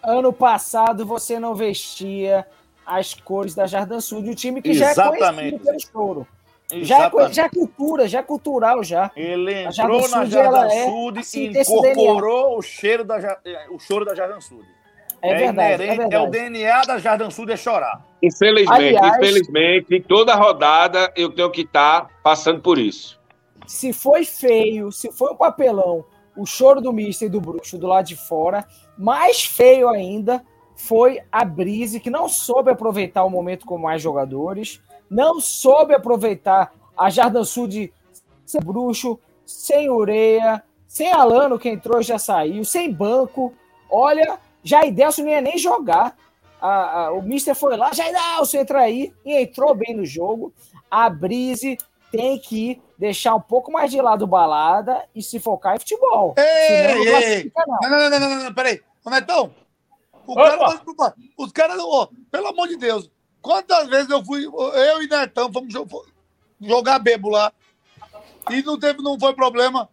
Ano passado você não vestia as cores da Jardim Sul, de um time que já é Exatamente. conhecido pelo choro. Já é, já é cultura, já é cultural já. Ele entrou na Jardim é Sud assim, e incorporou o cheiro da o choro da Jardim Sud. É, verdade, é inerente, verdade. é o DNA da Jardim Sud é chorar. Infelizmente, Aliás- infelizmente, toda rodada eu tenho que estar passando por isso. Se foi feio, se foi um papelão, o choro do Mister e do Bruxo do lado de fora, mais feio ainda foi a Brise, que não soube aproveitar o momento com mais jogadores, não soube aproveitar a Jardim Sud sem Bruxo, sem Ureia, sem Alano, que entrou e já saiu, sem banco. Olha, Jaidelson não ia nem jogar. A- a- o Mister foi lá, Jaidelson entra aí, e entrou bem no jogo. A Brise tem que deixar um pouco mais de lado balada e se focar em futebol. Senão não Ei, ei, não. Não, não, não, não, não, não, peraí. Ô, Netão, o Opa. cara, tá- os caras, ó, pelo amor de Deus, Quantas vezes eu fui, eu e Netão, fomos jo- jogar bebo lá. E não teve, não foi problema.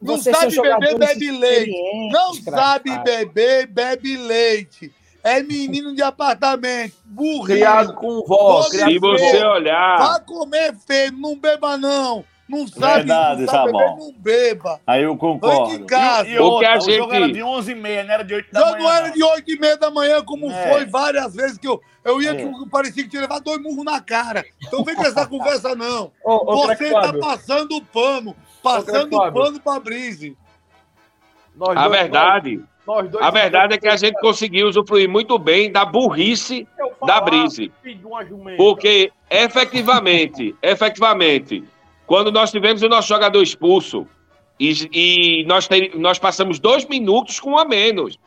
Não Vocês sabe beber, bebe leite. Não sabe beber, bebe leite. É menino de apartamento, burrinho. Criado com vó, Você- Se você olhar, Vai comer feio, não beba não. Não sabe, Verdade, não sabe beber, Sabão. não beba. Aí eu concordo. De casa. E, e O que a outra, o jogo gente- era de 11h30, não era de 8 da Já manhã. não era não. de 8 e meia da manhã, como É. foi várias vezes que eu, eu ia É. que eu parecia que tinha levado dois murros na cara. Então vem com essa (laughs) conversa, não. Ô, ô, Você tá Fábio, passando o pano, passando craque o pano pra Brise. nós a dois- verdade, nós dois- a verdade é que a gente conseguiu usufruir muito bem da burrice da Brise. de jumenta. Porque, efetivamente, efetivamente, quando nós tivemos o nosso jogador expulso e, e nós, te- nós passamos dois minutos com um a menos.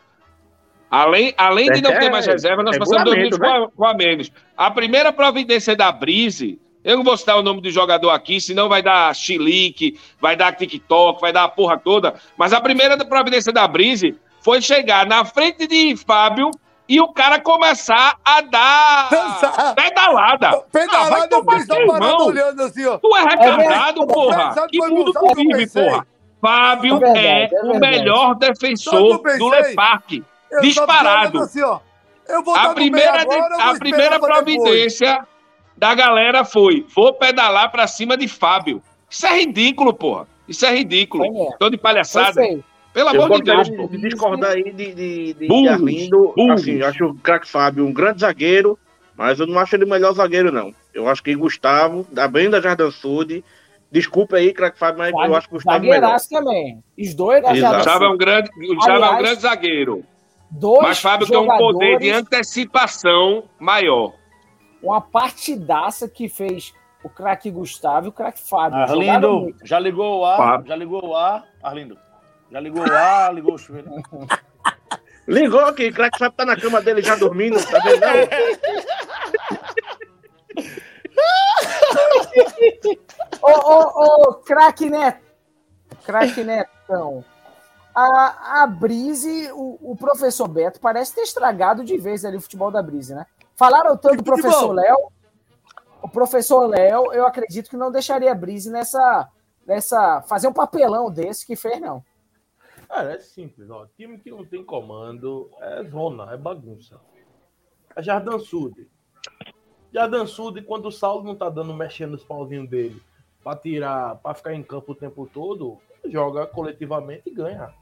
Além, além de não É, ter mais reserva, nós passamos dois minutos regulamento, com a, com a menos. A primeira providência da Brise, eu não vou citar o nome do jogador aqui, senão vai dar chilique, vai dar TikTok, vai dar a porra toda. Mas a primeira providência da Brise foi chegar na frente de Fábio e o cara começar a dar Dançar. pedalada. Ah, vai Pedalada, eu tomar fiz a teu parada irmão. olhando assim, ó. Tu é retardado, verdade. porra. Sabe Que mundo tu eu vive, porra. Fábio É verdade, é, é o melhor defensor eu do pensei? Le Parque. Eu só Disparado. Assim, ó. Eu vou A primeira, agora, eu vou a primeira pra depois. providência da galera foi: vou pedalar pra cima de Fábio. Isso é ridículo, porra. Isso é ridículo. Mesmo. Tô de palhaçada. feio. Pelo amor de Deus, pô. de discordar aí de, de, de, Burros, de Arlindo. burros. Assim, eu acho o craque Fábio um grande zagueiro, mas eu não acho ele o melhor zagueiro, não. Eu acho que Gustavo, da bem da Jardim Sud, desculpa aí, craque Fábio, mas eu acho que o Gustavo é melhor. Zagueiraço também. Os dois da Gustavo é um grande, Gustavo é um grande zagueiro. Dois Mas Fábio tem um poder de antecipação maior. Uma partidaça que fez o craque Gustavo e o craque Fábio. Arlindo, muito. já ligou o ar? Fábio. Já ligou o ar? Arlindo, já ligou o ar, ligou o chuveiro. (laughs) Ligou aqui, craque Fábio tá na cama dele já dormindo, tá vendo? (laughs) Ô, ô, ô, craque Neto. Craque Netão. A, a Brise, o, o professor Beto, parece ter estragado de vez ali o futebol da Brise, né? Falaram tanto do professor. Léo. O professor Léo, eu acredito que não deixaria a Brise nessa, nessa. fazer um papelão desse que fez, não. Cara, é simples, ó. Time que não tem comando é zona, é bagunça. É Jardim Sud. Jardim Sud, quando o Saulo não tá dando, mexendo nos pauzinhos dele pra tirar, pra ficar em campo o tempo todo, joga coletivamente e ganha.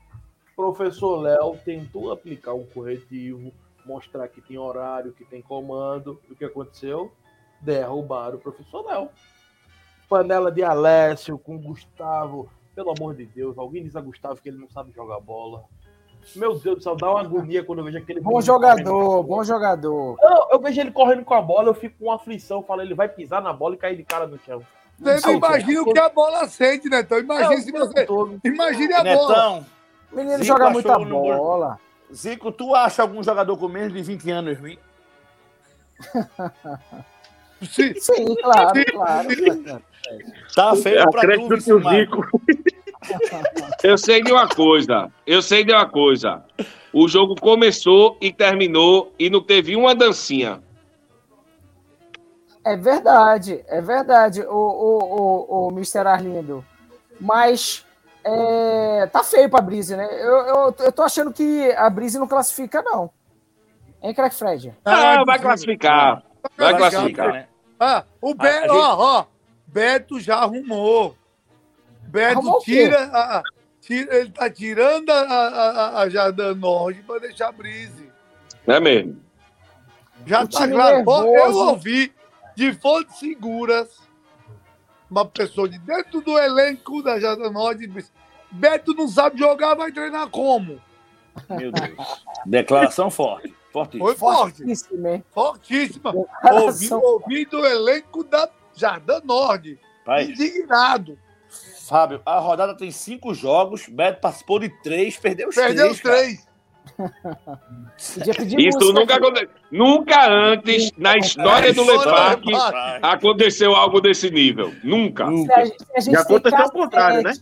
Professor Léo tentou aplicar um corretivo, mostrar que tem horário, que tem comando. E o que aconteceu? Derrubaram o professor Léo. Panela de Alessio com Gustavo. Pelo amor de Deus, alguém diz a Gustavo que ele não sabe jogar bola. Meu Deus do céu, dá uma agonia quando eu vejo aquele. Bom jogador, bom jogador. Eu, eu vejo ele correndo com a bola, eu fico com uma aflição. Eu falo, ele vai pisar na bola e cair de cara no chão. Você não imagina o que a bola sente, né? Então imagine É, se você. todo. Imagine a bola. Netão, O menino Zico joga muita bola. Zico, tu acha algum jogador com menos de 20 anos ruim? (laughs) Se, Sim, claro, claro. Tá feio pra tu, Acredito que o Marco. Zico. (laughs) Eu sei de uma coisa. Eu sei de uma coisa. O jogo começou e terminou e não teve uma dancinha. É verdade, é verdade, o, o, o, o Mr. Arlindo. Mas é, tá feio pra Brise, né? Eu, eu, eu tô achando que a Brise não classifica, não. Hein, Crack Fred? Ah, vai classificar. Vai Vai classificar. Ah, o Beto, a gente- ó, ó. Beto já arrumou. Beto Arrumou tira, a, tira- Ele tá tirando a, a, a- Jardim Norte pra deixar a Brise. É mesmo? Já O tá claro. Ó, Eu ouvi de fontes seguras uma pessoa de dentro do elenco da Jardim Norte disse: Beto não sabe jogar, vai treinar como? Meu Deus. Declaração forte. Fortíssima. Foi forte, Fortíssimo, hein? fortíssima. Ouvi, Declaração- ouvi do elenco da Jardim Norte. Pai, Indignado. Fábio, a rodada tem cinco jogos. Beto participou de três, perdeu os Perdeu três. os três. (laughs) Isso nunca aconteceu. Nunca antes, na história do Leparque, cara. aconteceu algo desse nível. Nunca. Se a, se a gente Já aconteceu o contrário, né?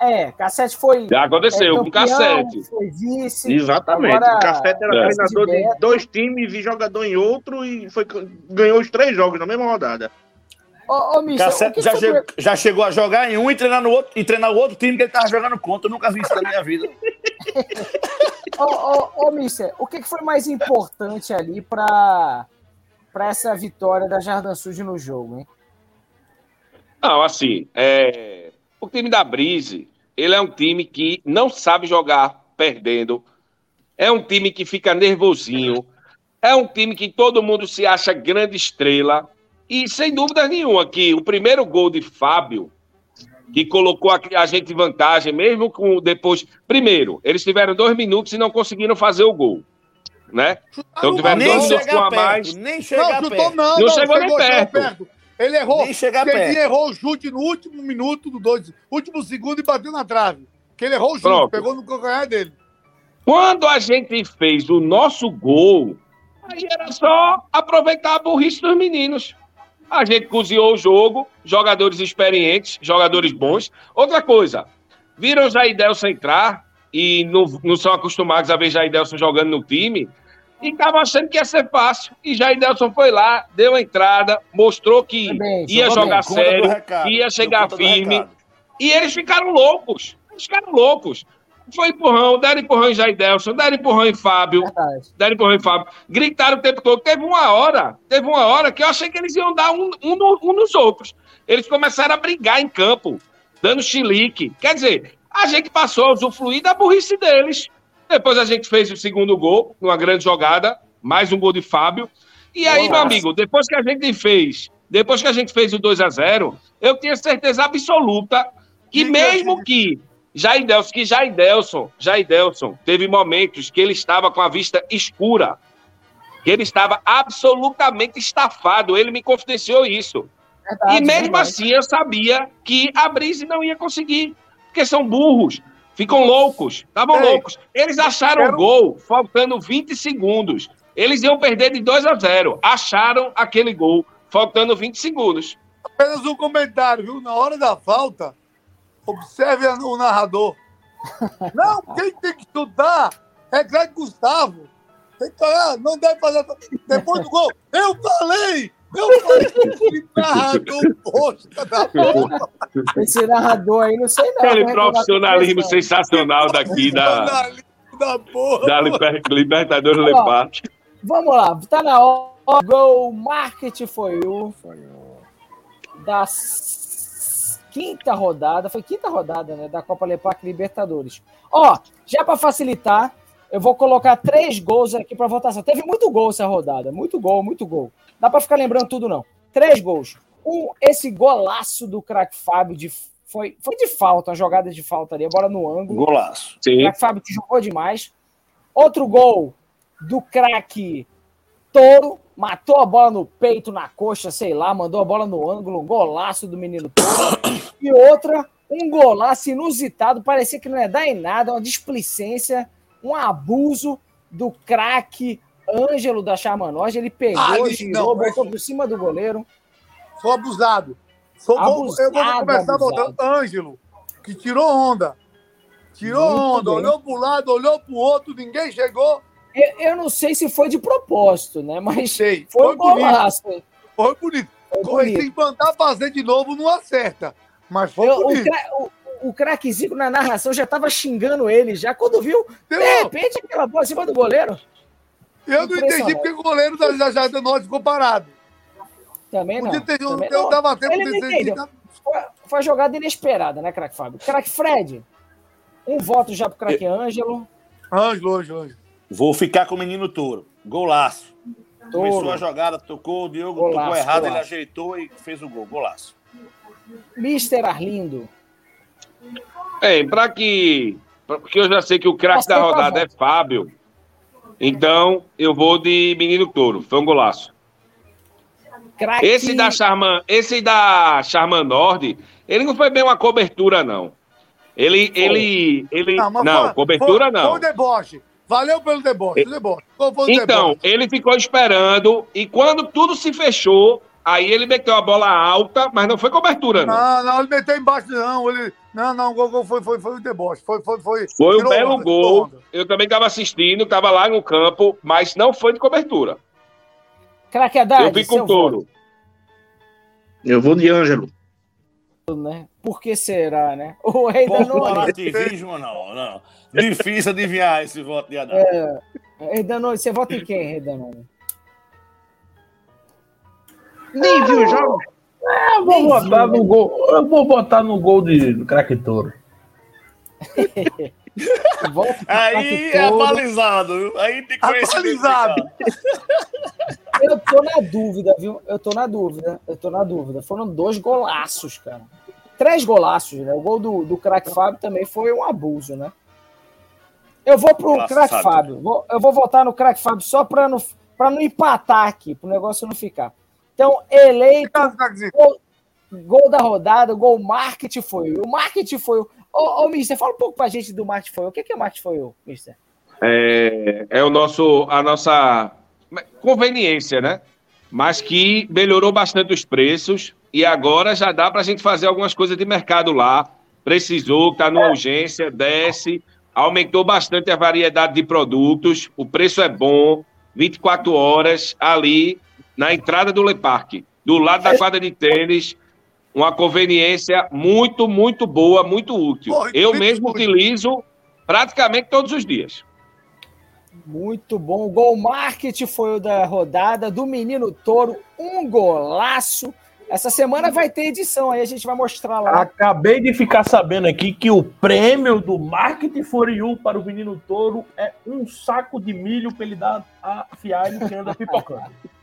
É, Cassete foi. Já aconteceu, é, com Cassete. Foi vice. Exatamente. Agora, o Cassete era é. treinador de dois times e jogador em outro e foi, ganhou os três jogos na mesma rodada. Ô, ô Mister, o Cassete já, foi- che- já chegou a jogar em um e treinar no outro, e treinar o outro time que ele tava jogando contra. Eu nunca vi isso na minha vida. (laughs) Ô, ô, ô, Mister, o que que foi mais importante ali para para essa vitória da Jardim Sujo no jogo, hein? Não, assim, é, o time da Brise, ele é um time que não sabe jogar perdendo. É um time que fica nervosinho. É um time que todo mundo se acha grande estrela. E sem dúvida nenhuma que o primeiro gol de Fábio, que colocou a, a gente em vantagem, mesmo com depois. Primeiro, eles tiveram dois minutos e não conseguiram fazer o gol. Né? Então tiveram Nem dois minutos com a mais. perto, nem Não, chutou perto. não, Não chegou nem perto. Ele errou. Nem chegar perto. errou o chute no último minuto do dois, último segundo e bateu na trave. Que ele errou o chute, Pronto. pegou no calcanhar dele. Quando a gente fez o nosso gol, aí era só aproveitar a burrice dos meninos. A gente cozinhou o jogo, jogadores experientes, jogadores bons. Outra coisa, viram o Jaidelson entrar e não, não são acostumados a ver Jaidelson jogando no time e estavam achando que ia ser fácil. E Jaidelson foi lá, deu a entrada, mostrou que bem, ia jogar bem. Sério, recado, ia chegar firme. E eles ficaram loucos. Eles ficaram loucos. Foi empurrão, deram empurrão em Jaidelson, deram empurrão em Fábio, Verdade. deram empurrão em Fábio. Gritaram o tempo todo. Teve uma hora, teve uma hora que eu achei que eles iam dar um, um, no- um nos outros. Eles começaram a brigar em campo, dando chilique. Quer dizer, a gente passou a usufruir da burrice deles. Depois a gente fez o segundo gol, numa grande jogada, mais um gol de Fábio. E aí, meu Golaço. amigo, depois que a gente fez, depois que a gente fez o 2 a 0 eu tinha certeza absoluta que Diga, mesmo que Jaidelson, que Jaidelson, Jaidelson teve momentos que ele estava com a vista escura, que ele estava absolutamente estafado, ele me confidenciou isso. Verdade, E mesmo verdade. assim eu sabia que a Brise não ia conseguir, porque são burros, ficam loucos, estavam Ei, loucos. Eles acharam quero- o gol faltando 20 segundos. Eles iam perder de 2 a 0. Acharam aquele gol faltando 20 segundos. Apenas um comentário, viu? Na hora da falta, observe o narrador. (laughs) Não, quem tem que estudar é Greg Gustavo. Tem que olhar, não deve fazer. Depois do gol, eu falei! Eu falei que narrador bosta da porra. Esse narrador aí, não sei não. Aquele reclamar profissionalismo sensacional daqui da, da porra. da Liber- Libertadores Leparte. Vamos lá, tá na hora. Gol Market foi o da s- quinta rodada, foi quinta rodada, né, da Copa Lepac Libertadores. Ó, já para facilitar, eu vou colocar três gols aqui para votação. Teve muito gol essa rodada, muito gol, muito gol. Dá para ficar lembrando tudo não. Três gols. Um, esse golaço do craque Fábio de foi, foi de falta, uma jogada de falta ali, a bola no ângulo. Golaço. O Sim. craque Fábio que jogou demais. Outro gol do craque Touro. Matou a bola no peito, na coxa, sei lá, mandou a bola no ângulo, um golaço do menino Touro. E outra, um golaço inusitado, parecia que não ia dar em nada, uma displicência, um abuso do craque Ângelo da Charmanógia. Ele pegou, Ali, girou, não, botou esse- por cima do goleiro. Sou abusado. Sou Abusado, eu vou começar abusado. botando Ângelo, que tirou onda. Tirou Muito onda, bem. olhou para um lado, olhou para o outro, ninguém chegou. Eu, eu não sei se foi de propósito, né? Mas Sei. foi Foi um bonito. Foi bonito. Foi Comecei bonito. a tentar fazer de novo, não acerta. Mas foi Eu- bonito. o, o craque Zico na narração já tava xingando ele, já quando viu, de Deu- repente, aquela bola em cima do goleiro. eu não entendi porque o goleiro da da Jardim Norte ficou parado. Também não. Ter, também eu não. dava tempo Ele de não entendeu. Foi, foi uma jogada inesperada, né, craque Fábio? Craque Fred, um voto já pro craque Ângelo. Ângelo, Ângelo, Ângelo. Vou ficar com o menino Touro. Golaço. Começou Touro. a jogada, tocou, o Diogo Golaço, tocou errado, ele golaço. ajeitou e fez o gol. Golaço. Mister Arlindo. Bem, para que. Porque eu já sei que o craque da rodada é Fábio. Então, eu vou de Menino Touro. Foi um golaço. Craque... Esse da Charman, esse da Charman Nord, ele não foi bem uma cobertura, não. Ele. Ele. ele não, mas foi- cobertura foi, não. Foi o deboche. Valeu pelo deboche, o deboche. Foi Então, deboche? ele ficou esperando e quando tudo se fechou, Aí ele meteu a bola alta, mas não foi cobertura, não. Não, não, ele meteu embaixo, não. Ele... Não, não, o gol, gol foi, foi, foi o deboche. Foi, foi, foi. Foi um belo onda, gol. Eu também estava assistindo, estava lá no campo, mas não foi de cobertura. Craque Haddad, Eu vi com touro. Eu vou de Ângelo. né? Por que será, né? O rei da noite. Corporativismo, não, não. Difícil adivinhar esse voto de Haddad. É, rei da noite, você vota em quem, rei da noite? Nem viu os jogos. Eu vou botar no gol. Eu vou botar no gol de, do craque touro. (laughs) Aí é viu? Aí tem conhecimento. Avalizado. Eu tô na dúvida, viu? Eu tô na dúvida. Eu tô na dúvida. Foram dois golaços, cara. Três golaços, né? O gol do, do craque Fábio também foi um abuso, né? Eu vou pro craque Fábio. Fábio. Vou- eu vou votar no craque Fábio só pra não, pra não empatar aqui, pro negócio não ficar. Então, eleito Craquezinho. gol da rodada, gol marketing foi. O marketing foi. o- Ô, ô, Mister, fala um pouco pra gente do marketing foi. O que que é marketing foi, o Mister? É, é o nosso, a nossa conveniência, né? Mas que melhorou bastante os preços e agora já dá para a gente fazer algumas coisas de mercado lá. Precisou, está numa urgência, desce, aumentou bastante a variedade de produtos, o preço é bom, 24 horas ali na entrada do Le Parque, do lado da quadra de tênis, uma conveniência muito, muito boa, muito útil. Eu muito mesmo útil. utilizo praticamente todos os dias. Muito bom. O gol marketing foi o da rodada do Menino Touro. Um golaço. Essa semana vai ter edição aí, a gente vai mostrar lá. Acabei de ficar sabendo aqui que o prêmio do Marketing for You para o menino touro é um saco de milho para ele dar a fialho que anda pipocando. (laughs)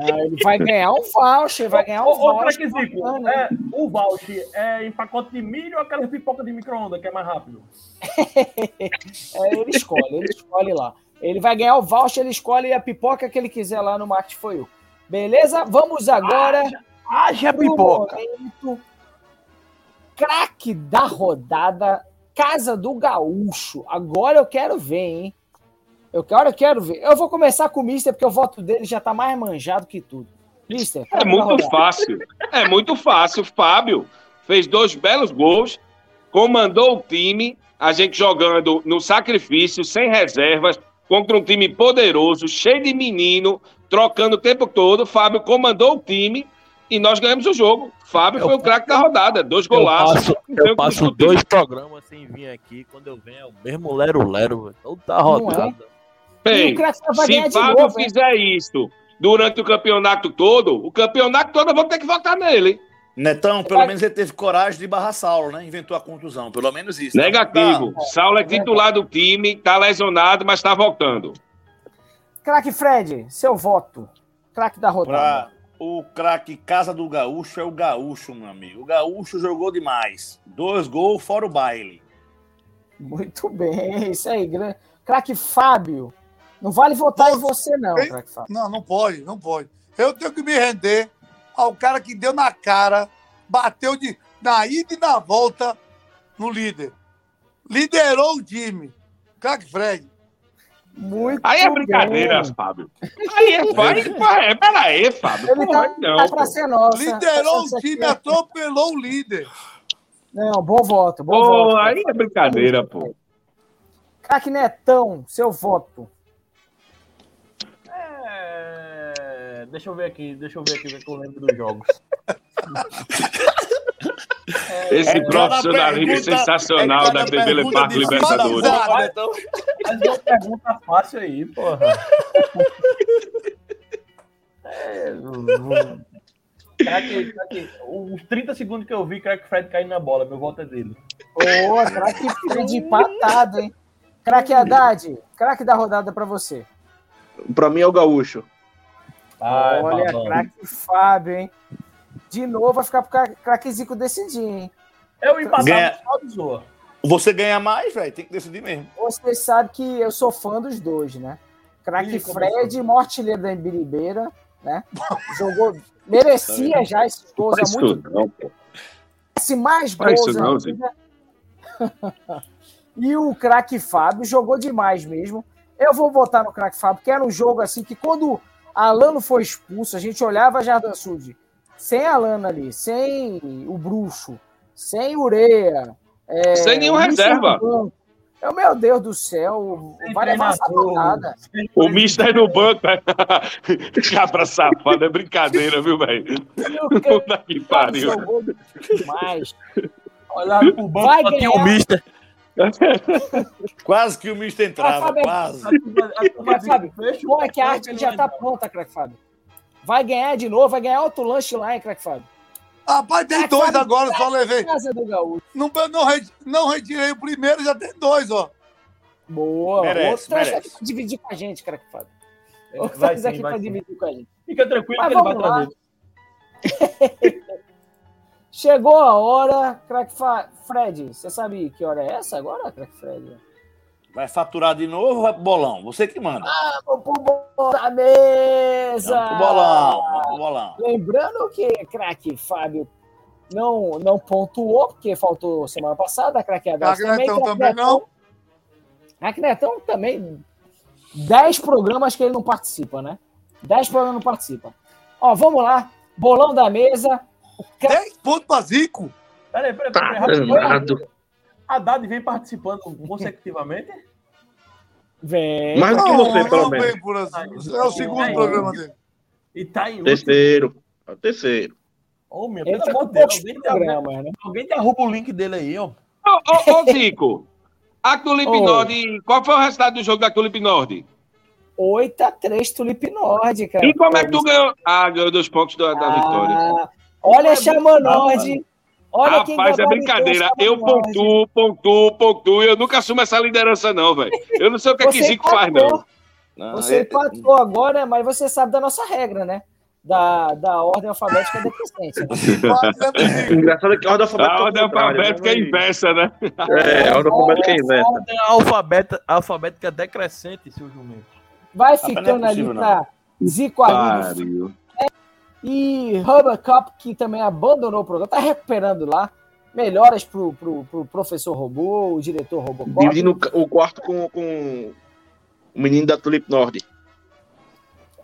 Ah, ele vai ganhar um voucher, vai ganhar um Ô, voucher. Bacana, é, o voucher é em pacote de milho ou aquela pipoca de micro-ondas que é mais rápido? (laughs) É, ele escolhe, ele escolhe lá. Ele vai ganhar o voucher, ele escolhe a pipoca que ele quiser lá no Marketing foi eu. Beleza? Vamos agora. Haja pro momento Craque da rodada, Casa do Gaúcho. Agora eu quero ver, hein? Eu quero, eu quero ver. Eu vou começar com o Mister, porque o voto dele já tá mais manjado que tudo. Mister, É muito fácil. É muito fácil. Fábio fez dois belos gols, comandou o time, a gente jogando no sacrifício, sem reservas, contra um time poderoso, cheio de menino, trocando o tempo todo. Fábio comandou o time e nós ganhamos o jogo. Fábio Eu- foi o craque da rodada, dois Eu golaços. passo, Não tem o eu passo dois programas sem vir aqui. Quando eu venho é o mesmo lero-lero. Toda Não é? rodada. E Bem, vai se Fábio novo, hein? fizer isso durante o campeonato todo, o campeonato todo vamos ter que votar nele. Netão, pelo menos ele teve coragem de barrar Saulo, né? Inventou a contusão, pelo menos isso. Negativo. Tá. Saulo é titular do time, tá lesionado, mas tá voltando. Craque Fred, seu voto. Craque da rodada. Pra o craque Casa do Gaúcho é o Gaúcho, meu amigo. O Gaúcho jogou demais. Dois gols fora o baile. Muito bem, isso aí. gran- Craque Fábio. Não vale votar em você, não. Não, não pode, não pode. Eu tenho que me render ao cara que deu na cara, bateu de, na ida e na volta no líder. Liderou o time. Craque Fred. Muito Aí é brincadeira, bem. Fábio. Aí é Fábio. É, peraí, Fábio. Ele tá, não. tá pra ser nossa. Liderou Essa o time, aqui atropelou o líder. Não, bom voto, bom Pô, voto. aí é brincadeira, pô. Craque Netão, seu voto. Deixa eu ver aqui, deixa eu ver aqui, ver que eu lembro dos jogos. (laughs) Esse É cada profissionalismo pergunta- sensacional é da TV Le pergunta Parque difícil da Libertadores. Netão. Mas uma pergunta fácil aí, porra. É, craque, craque, uns 30 segundos que eu vi, craque Fred caindo na bola, meu voto é dele. Ô, craque Fred empatado, hein? Craque Haddad, craque da rodada pra você. Pra mim é o Gaúcho. Ai, Olha, craque Fábio, hein? De novo vai ficar pro cra- craque Zico decidir, hein? Eu empatava Ganha-. Você ganha mais, velho. Tem que decidir mesmo. Você sabe que eu sou fã dos dois, né? Craque começou. Fred, mortilheiro da Embiribeira, né? Jogou, merecia já esses gols há muito isso não, pô. Se mais Faz gols isso não, ainda. (laughs) E o craque Fábio jogou demais mesmo. Eu vou votar no craque Fábio, que era um jogo assim que quando Alano foi expulso, a gente olhava Jardim Sud sem Alano ali, sem o Bruxo, sem Ureia. É, Sem nenhum o reserva. É, meu Deus do céu, vai levar essa rodada. O Mister no banco? (laughs) Cabra safado, é brincadeira, viu, velho? O Puta que pariu. demais. Olhar pro banco, Vai só tinha o ganhar. Mister. (laughs) Quase que o Mister entrava, Fábio, quase. Mas, Fábio, Bom é que a arte já tá pronta, craque Fábio. Vai ganhar de novo, vai ganhar outro lanche lá, hein, craque Fábio? Rapaz, tem Craque dois Fábio agora, tá só levei. na Casa do Gaúcho. Não, não, não retirei o primeiro, já tem dois, ó. Boa. Merece, outro merece. aqui pra dividir com a gente, craque Fábio. Vai Outro traz sim, aqui vai pra sim. dividir com a gente. Fica tranquilo Mas que ele vai lá. trazer. (laughs) Chegou a hora, craque Fa... Fred, você sabe que hora é essa agora, craque Fred? Vai faturar de novo pro bolão? Você que manda. Vamos pro bolo da mesa! Vamos pro bolão, vamos pro bolão. Lembrando que craque Fábio não, não pontuou, porque faltou semana passada, craque Adalto Craque também. Netão craque também Netão- não. Craque Netão também. 10 programas que ele não participa, né? 10 programas não participa. Ó, vamos lá. Bolão da mesa. Craque 10 pontos pra Zico. Peraí, peraí, Tá peraí. rapidinho. danado. Haddad vem participando consecutivamente? vem. Mais do que Não, você, pelo menos. vem por assim. É o segundo Aí. programa dele. E tá em último. Terceiro. É o terceiro. Ô, meu, pelo tá amor de Deus, alguém, programas, né? alguém derruba o link dele aí, ó. Ô, ô, ô, Zico. A Tulip Ô. Nord, qual foi o resultado do jogo da Tulip Nord? 8 a 3 Tulip Nord, cara. E como é que tu ganhou? Ah, ganhou dois pontos da, da vitória. Olha a Chama Nord. Olha quem Rapaz, é brincadeira. Eu pontuo, pontuo, pontuo. Eu nunca assumo essa liderança, não, velho. Eu não sei o que é que Você Zico faz, não. Não, Você é- empatou agora, mas você sabe da nossa regra, né? Da, da ordem alfabética é Zico. (laughs) Engraçado é que a ordem alfabética. A é ordem contrário, alfabética é né? inversa, né? É, a ordem alfabética é inversa. Ordem alfabeta, alfabética decrescente, seu jumento. Vai é ficando ali possível, não. pra Zico Pariu. E Rubber Cup, que também abandonou o programa, tá recuperando lá. Melhoras pro, pro, pro professor robô, o diretor Robocop. Dividindo o quarto com, com o menino da Tulip Nord.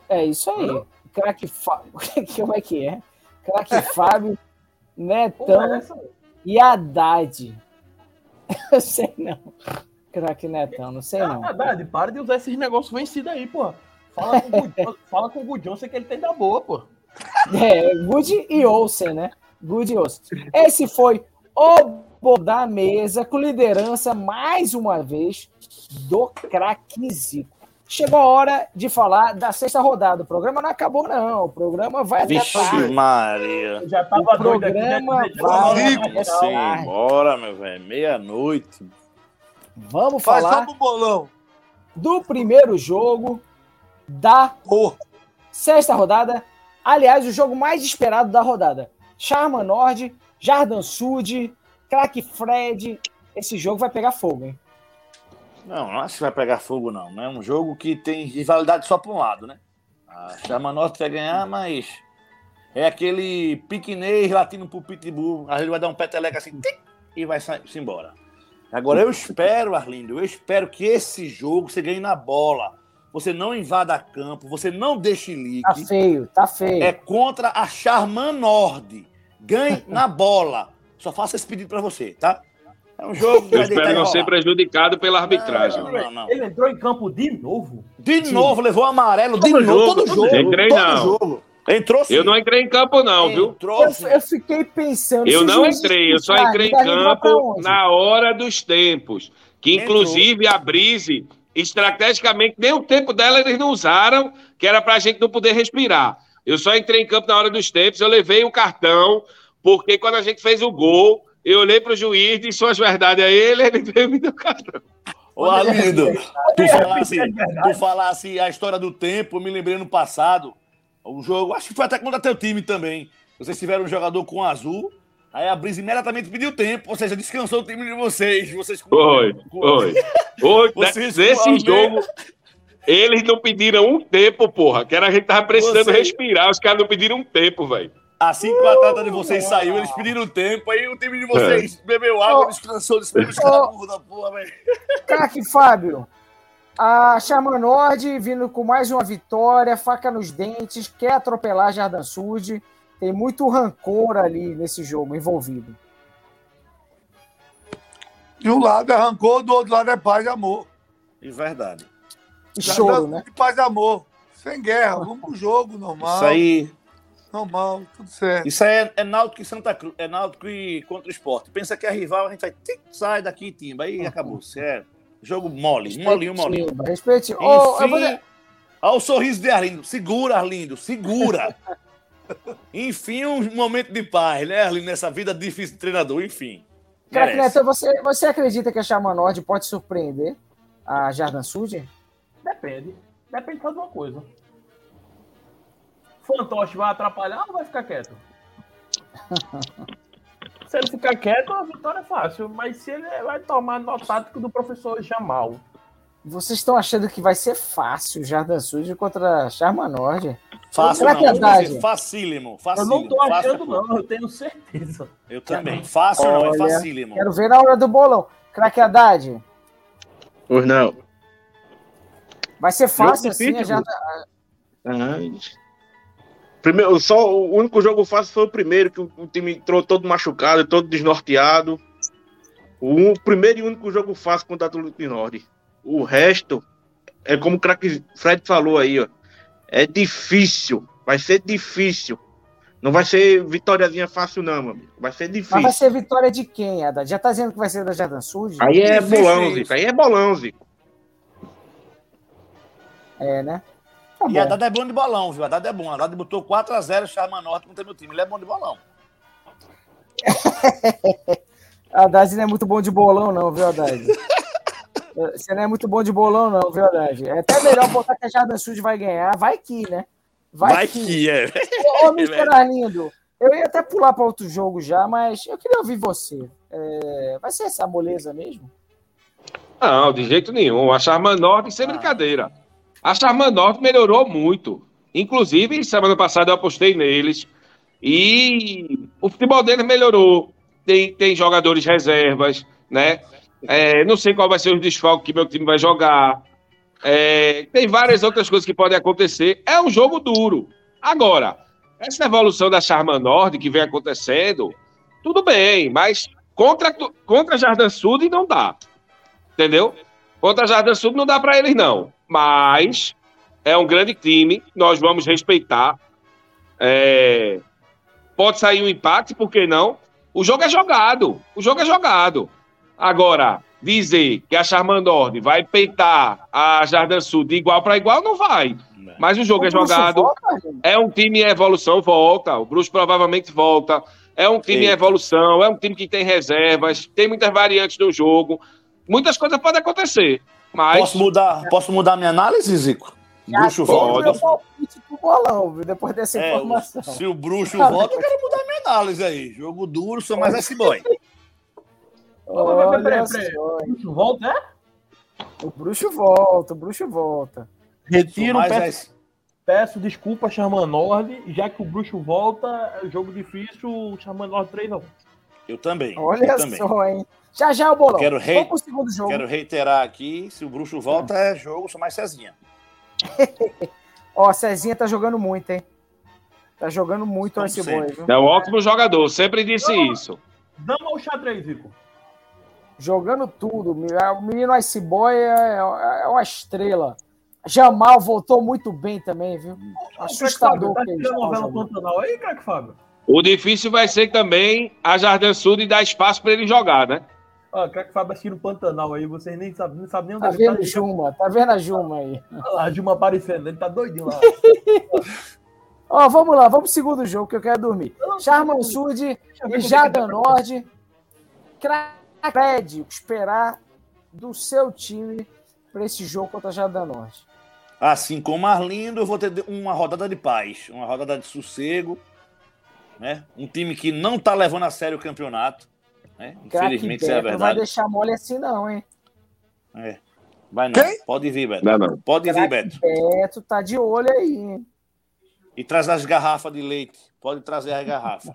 É isso aí. Craque Fábio. (laughs) Como é que é? Craque Fábio, Netão e Haddad. (laughs) Eu sei não. Craque Netão, não sei não. Haddad, para de usar esses negócios vencidos aí, pô. Fala com o Good- (laughs) Fala com o Good Johnson que ele tem da boa, pô. É, Good e Olsen, né? Good e Olsen. Esse foi o Bo da Mesa, com liderança, mais uma vez, do craque Zico. Chegou a hora de falar da sexta rodada. O programa não acabou, não. O programa vai até Vixe tarde. Maria. Eu já O tava doido aqui. né? programa vai Zico, bora, meu velho. Meia-noite. Vamos Faz falar bolão. do primeiro jogo da Porra. sexta rodada. Aliás, o jogo mais esperado da rodada. Charma Nord, Jardim Sud, Crack Fred. Esse jogo vai pegar fogo, hein? Não, não acho que vai pegar fogo, não. É um jogo que tem rivalidade só para um lado, né? A Chama Norte vai ganhar, mas é aquele piquenês latino pro pitbull. Aí ele vai dar um peteleco assim tic, e vai se embora. Agora eu espero, Arlindo, eu espero que esse jogo você ganhe na bola. Você não invada campo, você não deixe leak. Tá feio, tá feio. É contra a Charman Nord. Ganhe (laughs) na bola. Só faço esse pedido para você, tá? É um jogo que Eu espero não ser prejudicado pela arbitragem. Não, não, não. Ele entrou em campo de novo. De novo, levou amarelo, de Todo novo, jogo, todo jogo. Entrei, todo não. jogo. Entrou sim. Eu não entrei em campo, não, viu? Entrou Eu, sim. eu fiquei pensando. Eu não entrei, eu só entrei em campo na hora dos tempos. Que Entrou. inclusive a Brise, estrategicamente, nem o tempo dela eles não usaram, que era pra gente não poder respirar. Eu só entrei em campo na hora dos tempos, eu levei o cartão, porque quando a gente fez o gol, eu olhei pro juiz, disse suas verdades a ele, ele veio me dar o cartão. Ô, Arlindo, tu falasse, tu falasse a história do tempo, eu me lembrei no passado, o jogo, acho que foi até contra teu time também. Vocês tiveram um jogador com azul, aí a Brisa imediatamente pediu tempo, ou seja, descansou o time de vocês. vocês Foi, foi. Foi, Vocês com a jogo, eles não pediram um tempo, porra, que era a gente tava precisando Vocês- respirar, os caras não pediram um tempo, velho. Assim que o atleta de vocês saiu, eles pediram tempo, aí o time de vocês bebeu água, descansou, despediu os caras burro da porra, velho. Craque Fábio, A Charma Nord vindo com mais uma vitória, faca nos dentes, quer atropelar Jardim Sud. Tem muito rancor ali nesse jogo envolvido. De um lado é rancor, do outro lado é paz e amor. E verdade. E choro, né? De paz e amor. Sem guerra, vamos pro jogo, normal. Isso aí, Normal, tudo certo. isso aí é, é Náutico e Santa Cruz, é Náutico e contra o esporte. Pensa que é rival, a gente vai, tic, sai daqui, timba, aí acabou. Isso é jogo mole, molinho, molinho. Respeite, Respeite. Ô, eu vou Enfim, Olha o sorriso de Arlindo. Segura, Arlindo, segura. (laughs) Enfim, um momento de paz, né, Arlindo, nessa vida difícil de treinador, enfim. Craque Merece. Neto, você, você acredita que a Charma Nord pode surpreender a Jardim Sud? Depende. Depende só de uma coisa. Fantoche vai atrapalhar ou vai ficar quieto? (laughs) se ele ficar quieto, a vitória é fácil. Mas se ele vai tomar no tático do professor Jamal. Vocês estão achando que vai ser fácil o Jardim Sud contra a Charma Nord? Fácil não, é dizer, verdade? facílimo, Eu facílimo. não tô fácil achando, não, eu tenho certeza. Eu também. Fácil não, é Olha, facílimo. Quero ver na hora do bolão. Craque Haddad, Pois não. vai ser fácil assim a difícil, Jardim... Ah, Primeiro, só o único jogo fácil foi o primeiro, que o, o time entrou todo machucado, todo desnorteado. O primeiro e único jogo fácil contra o Atlético Norte. O resto, é como o craque Fred falou aí, ó. É difícil. Vai ser difícil. Não vai ser vitóriazinha fácil, não, meu amigo. Vai ser Mas vai difícil. ser vitória de quem, Haddad? Já tá dizendo que vai ser da Jardim Sud? Aí é Difícil bolão. Zico. Aí é bolão, Zico. É, né? Tá E. Haddad é bom de bolão, viu? Haddad é bom. Haddad botou 4x0 Charma Norte contra meu time. Ele é bom de bolão. (laughs) Haddad não é muito bom de bolão, não, viu, Haddad? Você não é muito bom de bolão, não, viu? É até melhor botar que a Jardim Sud vai ganhar. Vai que, né? Vai, que. é. Ô, (laughs) Mr. Arlindo, eu ia até pular para outro jogo já, mas eu queria ouvir você. É, vai ser essa moleza mesmo? Não, de jeito nenhum. A Charman Norte, sem brincadeira. A Charman Norte melhorou muito. Inclusive, semana passada eu apostei neles. E o futebol deles melhorou. Tem, tem jogadores reservas, né? É, não sei qual vai ser o desfalque que meu time vai jogar. É, tem várias outras coisas que podem acontecer. É um jogo duro. Agora, essa evolução da Charman Norte que vem acontecendo, tudo bem, mas contra, contra Jardim Sud não dá. Entendeu? Contra Jardim Sul não dá para eles, não. Mas é um grande time, nós vamos respeitar. É, Pode sair um empate, por que não? O jogo é jogado. O jogo é jogado. Agora, dizer que a Charmandord vai peitar a Jardim Sul de igual para igual, não vai. Mas o jogo é O Bruxo jogado. volta? É um time em evolução, volta. O Bruce provavelmente volta. É um time em Eita. evolução, é um time que tem reservas, tem muitas variantes no jogo. Muitas coisas podem acontecer. Mas Posso mudar, posso mudar minha análise, Zico? Já Bruxo volta. palpite pro bolão, viu? Depois dessa É, informação. se o bruxo volta, eu quero mudar minha análise aí. Jogo duro, sou mais esse boy. Olha Peraí, peraí, só, hein? Isso volta, é? O bruxo volta, o bruxo volta. Retiro, peço, peço desculpa, Xamã Nord. Já que o bruxo volta, é jogo difícil, o Xamã Nord 3 não. Eu também. Olha eu também. só, hein? Já já é o bolão. Quero rei- Vamos pro segundo jogo. Quero reiterar aqui, se o bruxo volta, é jogo, sou mais Cezinha. (laughs) Ó, Cezinha tá jogando muito, hein? Tá jogando muito esse boy, viu? é um ótimo jogador, sempre disse isso. Dama ou xadrez, Zico? Jogando tudo. O menino Ice Boy é, é uma estrela. Jamal voltou muito bem também, viu? Assustador Tá que novela. Pantanal aí, craque Fábio? O difícil vai ser também a Jardim Sul e dar espaço para ele jogar, né? Ó, craque Fábio assistiu o Pantanal aí, vocês nem sabem nem sabem nem Tá onde ele vendo tá. Juma? Tá vendo a Juma aí? Olha lá, a Dilma aparecendo, ele tá doidinho lá. Ó, vamos lá, vamos pro segundo jogo que eu quero dormir. Charman Sud Deixa eu ver e como Jada é Pede esperar do seu time para esse jogo contra a Jada Nord. Assim como Arlindo, eu vou ter uma rodada de paz, uma rodada de sossego. Né? Um time que não tá levando a sério o campeonato. Né? Infelizmente, isso é a Beto não vai verdade. deixar mole assim não, hein? É. Vai não. Quem? Pode vir, Beto. Não, não. Pode vir, Beto. Beto tá de olho aí, hein? E traz as garrafas de leite. Pode trazer as garrafas.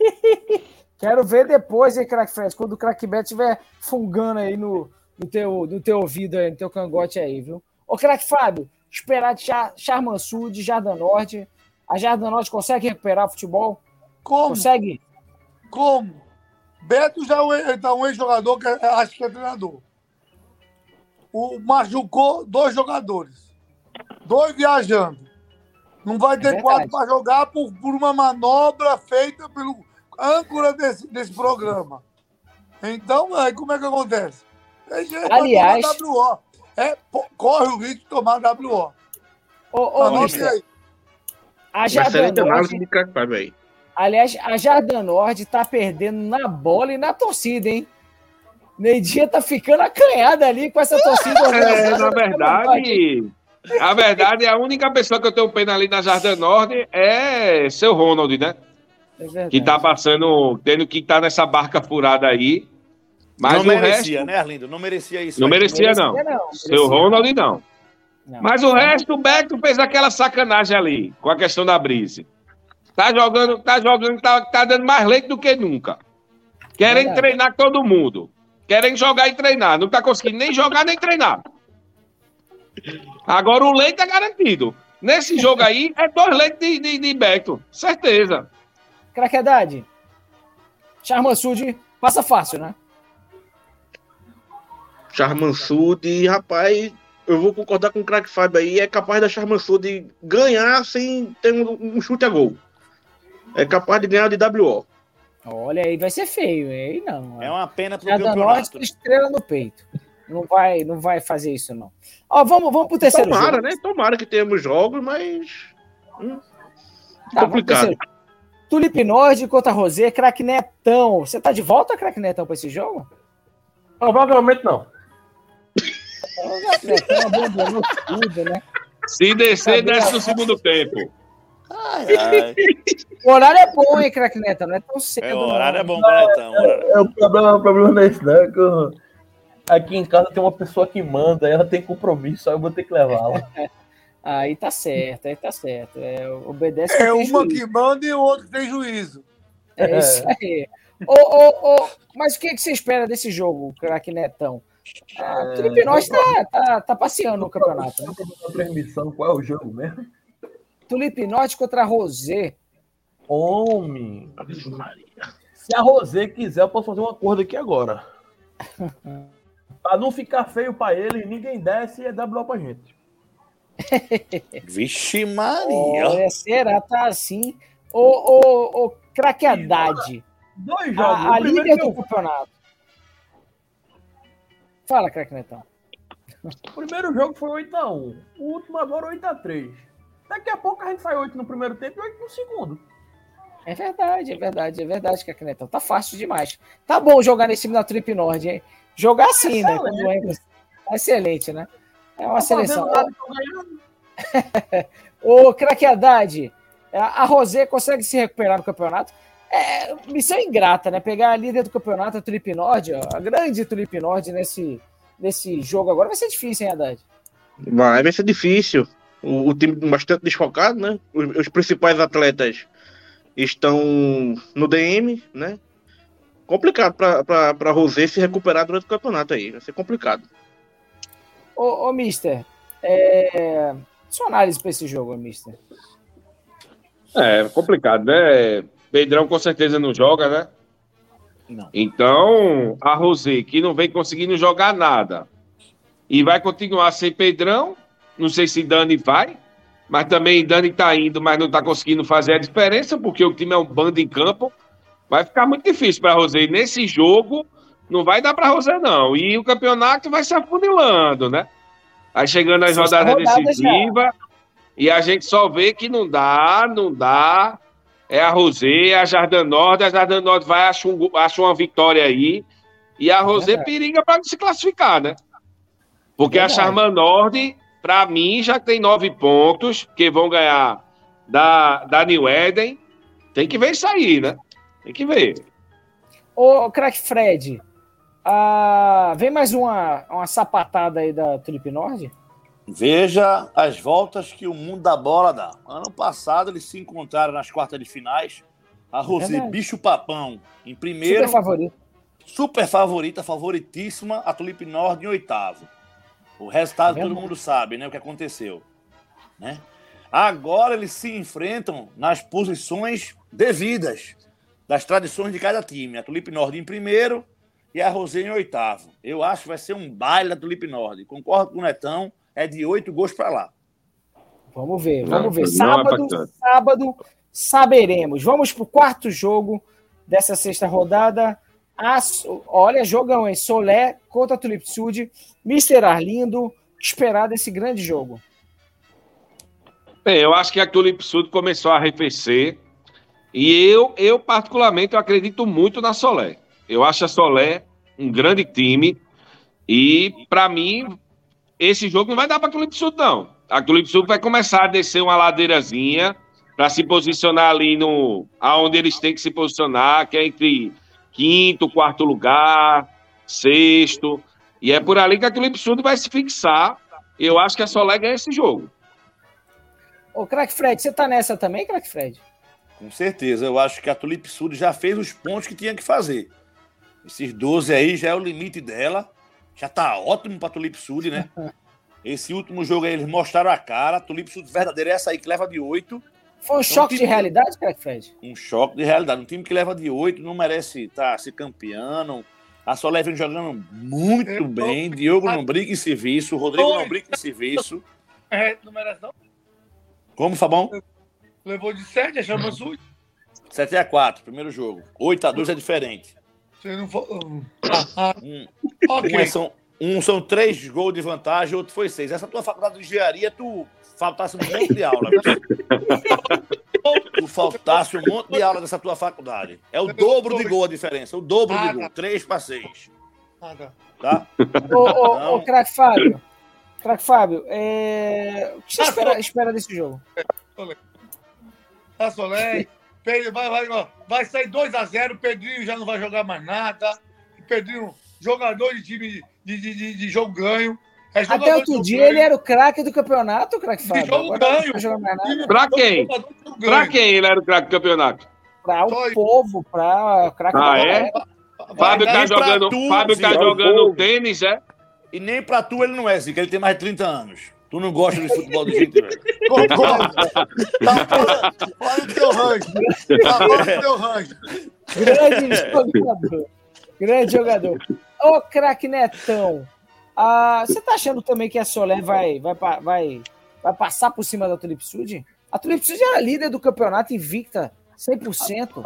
(laughs) Quero ver depois, hein, Crack Fred, quando o Crack Beto estiver fungando aí no, no teu, no teu ouvido aí, no teu cangote aí, viu? Ô, craque Fábio, esperar de Char Charmansu, de Jardim Norte. A Jardim Norte consegue recuperar o futebol? Como? Consegue? Como? Beto já é um- um ex-jogador que é- acho que é treinador. O machucou dois jogadores. Dois viajando. Não vai ter verdade. quatro para jogar por, por uma manobra feita pelo âncora desse, desse programa. Então, aí como é que acontece? Aliás- tomar WO. É, pô, corre o risco de tomar WO. Ô, ô, Anote mister, aí. a de aí. aliás, a Jardim Norte tá perdendo na bola e na torcida, hein? Neidinha tá ficando acanhada ali com essa torcida. É, na verdade, a verdade, a única pessoa que eu tenho pena ali na Jardim Norte é seu Ronald, né? É. Que tá passando, tendo que estar nessa barca furada aí. Mas não o merecia, resto, né, Arlindo? Não merecia isso. Não aí. merecia, não. não. Seu. Ronald, não. Não. Mas o resto, o Beto fez aquela sacanagem ali, com a questão da Brise. Tá jogando, tá jogando, tá, tá dando mais leite do que nunca. Querem Verdade. treinar todo mundo. Querem jogar e treinar. Não tá conseguindo nem jogar nem treinar. Agora o leite é garantido. Nesse jogo aí, é dois leites de, de, de Beto. Certeza. Craquedade. Charmansud passa fácil, né? Charmansud, rapaz, eu vou concordar com o craque Fábio aí, é capaz da Charmansud ganhar sem ter um, um chute a gol. É capaz de ganhar de WO. Olha, aí vai ser feio. Aí não. É uma pena pro Norte campeonato. estrela no peito. Não vai, não vai fazer isso, não. Ó, vamos, vamos pro terceiro Tomara, jogo. né? Tomara que tenhamos jogos, mas. hum, Tá, vamos pro complicado. Tulipe Nord contra Rosé, craque Netão. Você tá de volta, craque Netão, pra esse jogo? Provavelmente não. Netão abandonou tudo, né? Se descer, Cadê desce no segundo tempo. Ai, (laughs) ai. O horário é bom, hein, craque Netão? Não é tão cedo. É, o não. horário é bom, Galetão. É, o, problema, o problema não é esse, não. É que eu- aqui em casa tem uma pessoa que manda, ela tem compromisso, aí eu vou ter que levá-la. (laughs) Aí tá certo, aí tá certo. É, obedece É uma juízo. que manda e o outro que tem juízo. É isso aí. Ô, ô, ô, mas o que, que você espera desse jogo, craque Netão? Ah, o Tulipe Nord tá, tá, tá passeando no campeonato. Né? Transmissão, qual é o jogo mesmo? Tulipe Norte contra Rosé. Homem. Se a Rosé quiser, eu posso fazer um acordo aqui agora. (laughs) pra não ficar feio pra ele, ninguém desce e é WO pra gente. Vixe Maria. Olha, será? Tá assim. Ô, ô, ô, craque Haddad. Dois jogos. A, a líder do campeonato. Fala, craque Netão. O primeiro jogo foi 8x1. O último agora 8x3. Daqui a pouco a gente faz 8 no primeiro tempo e 8 no segundo. É verdade, é verdade, é verdade, craque Netão. Tá fácil demais. Tá bom jogar nesse time da Tulipe Nord, hein? Jogar assim, né? Excelente. Quando entra- Excelente, né? É uma Tá seleção. (laughs) Ô, craque Haddad, a Rosé consegue se recuperar no campeonato? É missão ingrata, né? Pegar a líder do campeonato, a Tulipe Nord, ó, a grande Tulipe Nord nesse, nesse jogo agora vai ser difícil, hein, Haddad? Vai, vai ser difícil. O, o time bastante desfocado, né? Os, os principais atletas estão no DM, né? Complicado para para Rosé se recuperar durante o campeonato aí. Vai ser complicado. Ô, ô Mister, é... sua análise para esse jogo, Mister. É complicado, né? Pedrão com certeza não joga, né? Não. Então, a Rosé, que não vem conseguindo jogar nada, e vai continuar sem Pedrão, não sei se Dani vai, mas também Dani tá indo, mas não tá conseguindo fazer a diferença, porque o time é um bando em campo. Vai ficar muito difícil para Rosé. Nesse jogo, não vai dar para a Rosé, não. E o campeonato vai se afunilando, né? Aí chegando Sexta rodadas rodada decisivas, e a gente só vê que não dá, não dá. É a Rosé, é a Jardim Norte, a Jardim Norte vai, acha, um, acha uma vitória aí, e a Rosé verdade. periga para se classificar, né? Porque Verdade. a Charman Norte, para mim, já tem nove pontos, que vão ganhar da, da New Eden. Tem que ver isso aí, né? Tem que ver. Ô, craque Fred, ah, vem mais uma, uma sapatada aí da Tulipe Nord? Veja as voltas que o mundo da bola dá. Ano passado eles se encontraram nas quartas de finais. A Rosé Verdade. Bicho Papão em primeiro, Super favorito. super favorita, favoritíssima, a Tulipe Nord em oitavo. O resultado É todo mundo sabe, né? O que aconteceu. Né? Agora eles se enfrentam nas posições devidas das tradições de cada time. A Tulipe Nord em primeiro e a Rosé em oitavo. Eu acho que vai ser um baile da Tulipe Nord. Concordo com o Netão, é de oito gols para lá. Vamos ver, vamos ver. não é Sábado, sábado, saberemos. Vamos para o quarto jogo dessa sexta rodada. As- olha, jogão, hein? Solé contra Tulip Sud. Mr. Arlindo, o que esperar desse grande jogo. Bem, eu acho que a Tulip Sud começou a arrefecer. E eu, eu particularmente, eu acredito muito na Solé. Eu acho a Solé um grande time. E, para mim, esse jogo não vai dar para a Tulip Sud, não. A Tulip Sud vai começar a descer uma ladeirazinha para se posicionar ali no aonde eles têm que se posicionar, que é entre quinto, quarto lugar, sexto. E é por ali que a Tulip Sud vai se fixar. Eu acho que a Solé ganha esse jogo. Ô, craque Fred, você tá nessa também, craque Fred? Com certeza. Eu acho que a Tulip Sud já fez os pontos que tinha que fazer. Esses 12 aí já é o limite dela. Já tá ótimo pra Tulip Sud, né? (laughs) Esse último jogo aí eles mostraram a cara. A Tulip Sud verdadeira é essa aí que leva de 8. Foi um choque de time- realidade, craque Fred? Um choque de realidade. Um time que leva de 8 não merece estar se campeando. A Solé vem jogando muito Eu- bem. Diogo não brinca em serviço. Rodrigo não brinca em serviço. (laughs) É, não merece não. Como, Fabão? Levou de 7, chama Sul. 7x4, primeiro jogo. 8x2 é diferente. Se não for. Ah, ah, Um, é são, um são três gols de vantagem, outro foi seis. Essa tua faculdade de engenharia, tu faltasse um monte de aula. (laughs) tu faltasse um monte de aula dessa tua faculdade. É o dobro de gol a diferença. O dobro de gol. Três para seis. Ah, tá. Tá? Ô, ô, Não. ô craque Fábio. Craque Fábio, é... o que você Ah, espera, espera desse jogo? A Solé. Pedro, vai, vai, vai sair 2x0. Pedrinho já não vai jogar mais nada. Pedrinho, jogador de time de, de, de, de jogo ganho. É Até de outro dia ganho. ele era o craque do campeonato, craque Fábio. jogo Agora ganho. Pra quem? De Pra quem ele era o craque do campeonato? Pra o Só- povo, pra o craque Ah, da é? Fábio tá pra jogando, tu, Fábio tá jogando tênis, é? E nem pra tu ele não é, Zico. Ele tem mais de 30 anos. Tu não gosta de futebol de gente, velho. Concordo. Tá fora, fora do teu range. Tá fora do teu range. Grande jogador. Grande jogador. Ô, craque Netão, ah, você tá achando também que a Solé vai, vai, vai, vai passar por cima da Tulip Sud? A Tulip Sud era líder do campeonato invicta, 100%.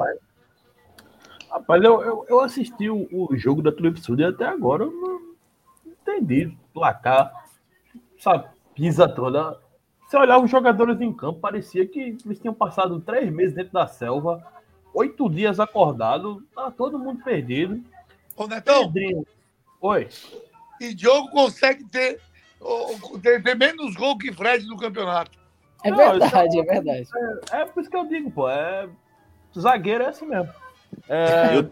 Rapaz, eu, eu, eu assisti o, o jogo da Tulip Sud e até agora eu não entendi placar, essa pisa toda. Você olhava os jogadores em campo, parecia que eles tinham passado três meses dentro da selva, oito dias acordado, tá todo mundo perdido. Ô, Netão, Pedrinho. Oi. e Diogo consegue ter, ter, ter menos gol que Fred no campeonato. É Não, verdade, é verdade. É por isso que eu digo, pô. É... Zagueiro é assim mesmo. É, Eu,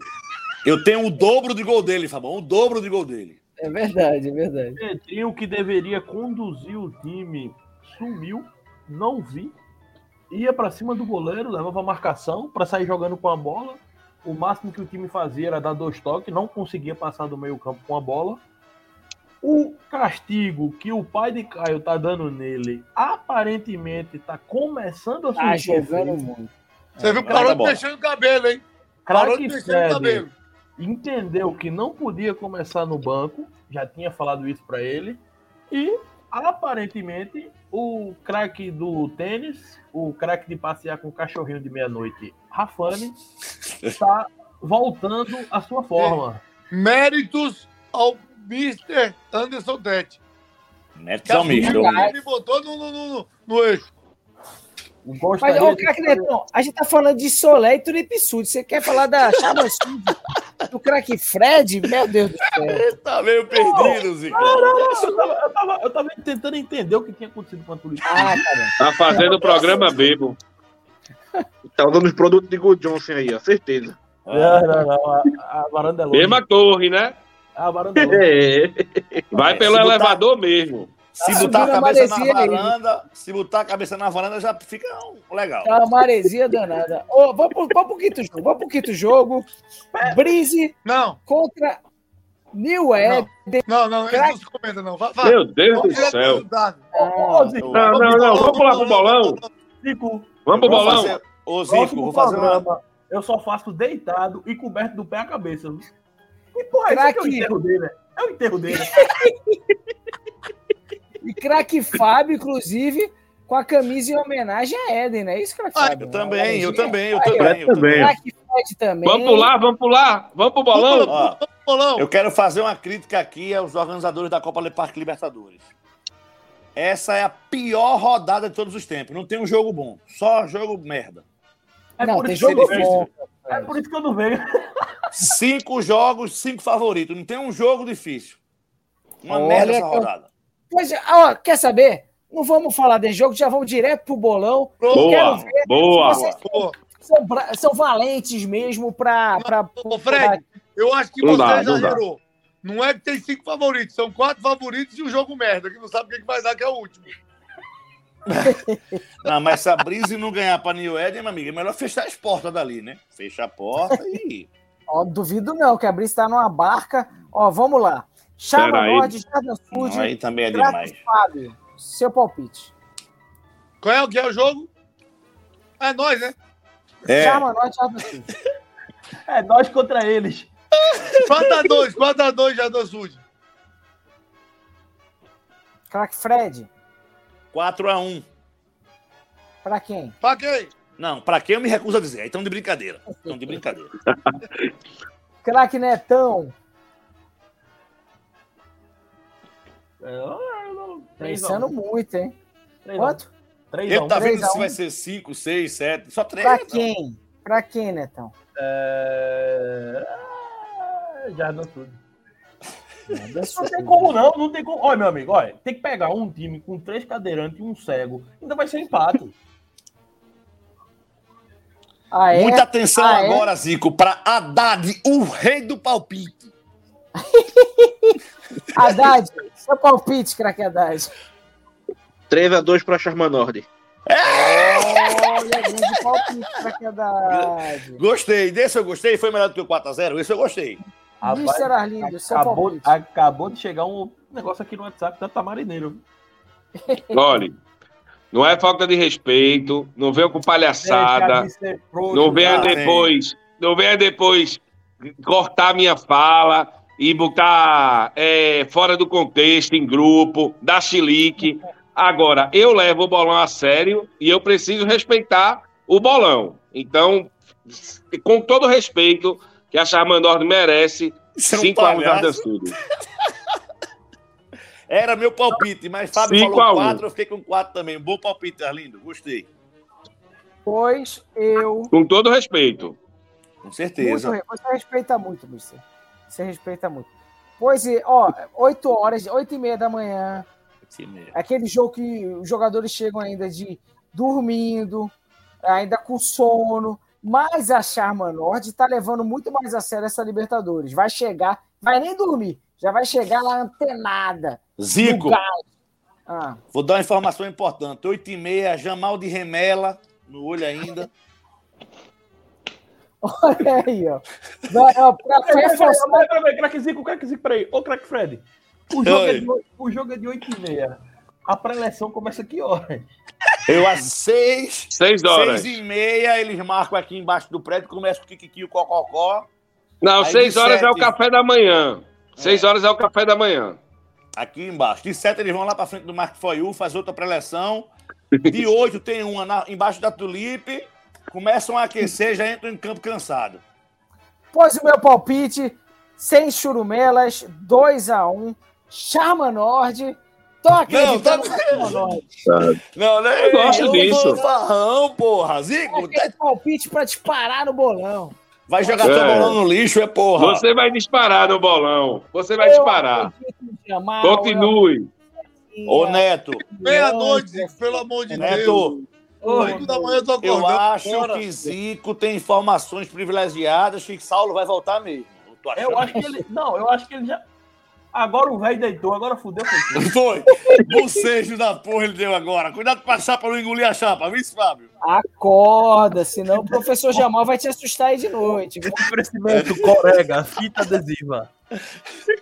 eu tenho o dobro de gol dele, Fabão. O dobro de gol dele. É verdade, é verdade. Pedrinho que deveria conduzir o time sumiu, não vi. Ia pra cima do goleiro, levava a marcação pra sair jogando com a bola. O máximo que o time fazia era dar dois toques, não conseguia passar do meio-campo com a bola. O castigo que o pai de Caio tá dando nele, aparentemente tá começando a Tá surtir jogando efeito. muito. Você viu? Parou dar de bola. mexer no cabelo, hein? Parou de Craque mexer no Fred cabelo. Entendeu que não podia começar no banco, já tinha falado isso pra ele, e aparentemente o craque do tênis, o craque de passear com o cachorrinho de meia-noite, Rafane, está voltando à sua forma. Méritos ao Mr. Anderson Tete. Méritos ao que Ele botou no, no, no, no eixo. Mas, ô, craque Netão, a gente tá falando de Solé e Tulip Sud. Você quer falar da Chama Sud, do craque Fred? Meu Deus do céu. (laughs) Tá meio perdido, Zico. Eu tava, eu, tava, eu tava tentando entender o que tinha acontecido com a Tulip. Ah, cara. Tá fazendo o programa bebo. Tá usando os produtos de Good Johnson aí, ó, certeza. Não, não, não. A, a varanda é longe. Mesma torre, né? A varanda é longe. É. Vai É, pelo se botar- elevador mesmo. Se Tá botar a cabeça na maresia aí. varanda, se botar a cabeça na varanda já fica um, legal. Tá uma maresia danada. Ô, vamos, pro, vamos pro quinto jogo. Vamos pro quinto jogo. Breeze Não, contra New Ed. não, não, ele não se comenta, não. Vai, vai. Meu Deus Vamos do céu. Zico, Não, não, não. Vamos pular pro bolão. Zico, Vamos pro Vou bolão. fazer- Ô, Zico, vou fazer uma. eu só faço deitado e coberto do pé à cabeça. E porra, isso aqui é o Craque. enterro dele. É o enterro dele. (laughs) E craque Fábio, inclusive, com a camisa em homenagem a Éden, não é isso, craque Ah, Fábio? Eu também, eu também, eu Aí, também. Eu também. Craque Fred também. Vamos pular, vamos pular. Vamos pro bolão. Ó, Bolão. eu quero fazer uma crítica aqui aos organizadores da Copa Le Parque Libertadores. Essa é a pior rodada de todos os tempos. Não tem um jogo bom, só jogo merda. É Não, por tem isso que eu jogo não vejo. bom. É por isso que eu não vejo. Cinco jogos, cinco favoritos. Não tem um jogo difícil. Uma Olha merda essa rodada. Pois, é, ó, quer saber? Não vamos falar de jogo, já vamos direto pro bolão. Quero Boa, ver boa. se vocês Pô, são, são valentes mesmo pra. pra Ô, Fred, eu acho que Não você dá, não exagerou. Não é que tem cinco favoritos, são quatro favoritos e um jogo merda, que não sabe o que que vai dar, que é o último. (laughs) Não, mas se a Brise não ganhar pra New Eden, meu amigo, é melhor fechar as portas dali, né? Fecha a porta e. Ó, duvido não, que a Brice tá numa barca. Ó, vamos lá. Chama Pera. Nord, Jardim Sud, Aí também é demais. Fábio. Seu palpite. Qual é o que é o jogo? É nós, né? É, Chama Nord, Jardim Sud. É nós contra eles. 4x2, 4x2 já do Sud. Craque Fred. 4x1. Pra quem? Pra quem? Não, pra quem eu me recuso a dizer? Aí estão de brincadeira. Estão de brincadeira. Craque Netão. Pensando um. muito, hein? Três a um. Quanto? Três a Ele tá vendo três a se um. vai ser 5, 6, 7. Só 3. Pra quem? Pra quem, Netão? É... ah, Jardim Sul. Nada Não tem como não, não tem como. Olha, meu amigo, olha, tem que pegar um time com três cadeirantes e um cego. Ainda vai ser empate. Ah, é? Muita atenção Ah, é? agora, Zico, pra Haddad, o rei do palpite. (laughs) Haddad. Seu palpite, craque Haddad. 3x2 pra Charmanordi. Olha, grande palpite, craque Haddad. Gostei. Desse eu gostei. Foi melhor do que o 4x0? Esse eu gostei. Mr. Arlindo, seu acabou, palpite. acabou de chegar um negócio aqui no WhatsApp da Tamarineiro. Olha, não é falta de respeito, não venha com palhaçada, não venha depois, não venha depois cortar minha fala e botar é, fora do contexto, em grupo, dar chilique. Agora, eu levo o bolão a sério e eu preciso respeitar o bolão. Então, com todo o respeito que a Charmandord merece, é um 5x1 palhaço. Jardim Sul. (laughs) Era meu palpite, mas Fábio Cinco falou a um. 4, eu fiquei com 4 também. Bom palpite, Arlindo. Gostei. Pois eu. Com todo respeito. Com Muito, certeza. re- você respeita muito, Mr. Você respeita muito. Pois é, ó, 8 horas, 8 e meia da manhã. Mesmo. Aquele jogo que os jogadores chegam ainda de dormindo, ainda com sono. Mas a Charma Nord está levando muito mais a sério essa Libertadores. Vai chegar, vai nem dormir, já vai chegar lá antenada. Zico. Ah, vou dar uma informação importante. 8 e meia, Jamal de Remela, no olho ainda. Olha aí, ó. Vai, ó pra Peraí, peraí, reforçar. peraí, peraí, peraí, craque Zico, craque Zico, peraí. Ô, craque Fred. O jogo, é de, o jogo é de 8 e meia. A pré-eleção começa que horas? Eu às 6, 6 horas. 6 e meia, eles marcam aqui embaixo do prédio, começa o Kikiki, o Cococó. Não, seis horas é o sete. café da manhã. Seis horas é o café da manhã. Aqui embaixo. De 7 eles vão lá pra frente do Marco Foyu, faz outra preleção. De 8 tem uma na- embaixo da Tulipe. Começam a aquecer, já entram em campo cansado. Pois o meu palpite, sem churumelas, 2x1. Charma Nord. Tô acreditando tá- na Charma Nord. Não, né? Eu gosto disso. Farrão, porra. Zico, Aquele palpite pra disparar no bolão. vai jogar É. teu bolão no lixo, é porra. Você vai disparar no bolão. Você vai Eu disparar. Jamal, Continue. eu Ô, Neto, Meia-noite, Zico, pelo amor de Deus. Neto, Oi. Cinco da manhã eu tô eu acho Bora. que Zico tem informações privilegiadas que Saulo vai voltar mesmo. Eu Eu acho que ele. Não, eu acho que ele já. Agora o velho deitou, agora fudeu. Foi. (laughs) Foi. Bocejo da porra ele deu agora. Cuidado pra chapa não engolir a chapa, viu, Fábio? Acorda, senão o professor Jamal vai te assustar aí de noite. Oferecimento, colega, fita adesiva.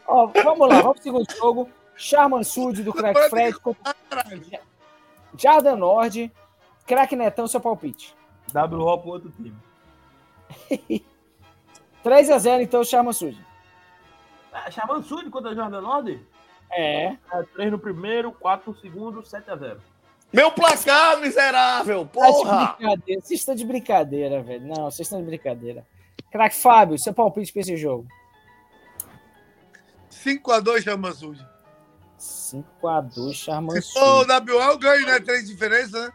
Ó, vamos lá, vamos pro segundo jogo. Charman Sud do Crack Fred contra Jarda Nord. Crack Netão, seu palpite. WO pro outro time. (laughs) 3x0, então, Charman Sud. É, Chaman Sud contra Jordan Nord? É. 3 no primeiro, 4 no segundo, 7x0. Meu placar, miserável, Tá porra! Vocês estão de brincadeira, velho. Não, vocês estão de brincadeira. Crack Fábio, seu palpite pra esse jogo. 5x2 chama sujo. 5x2, Charman Se for Sud. o WO, eu ganho, né? Três diferenças, né?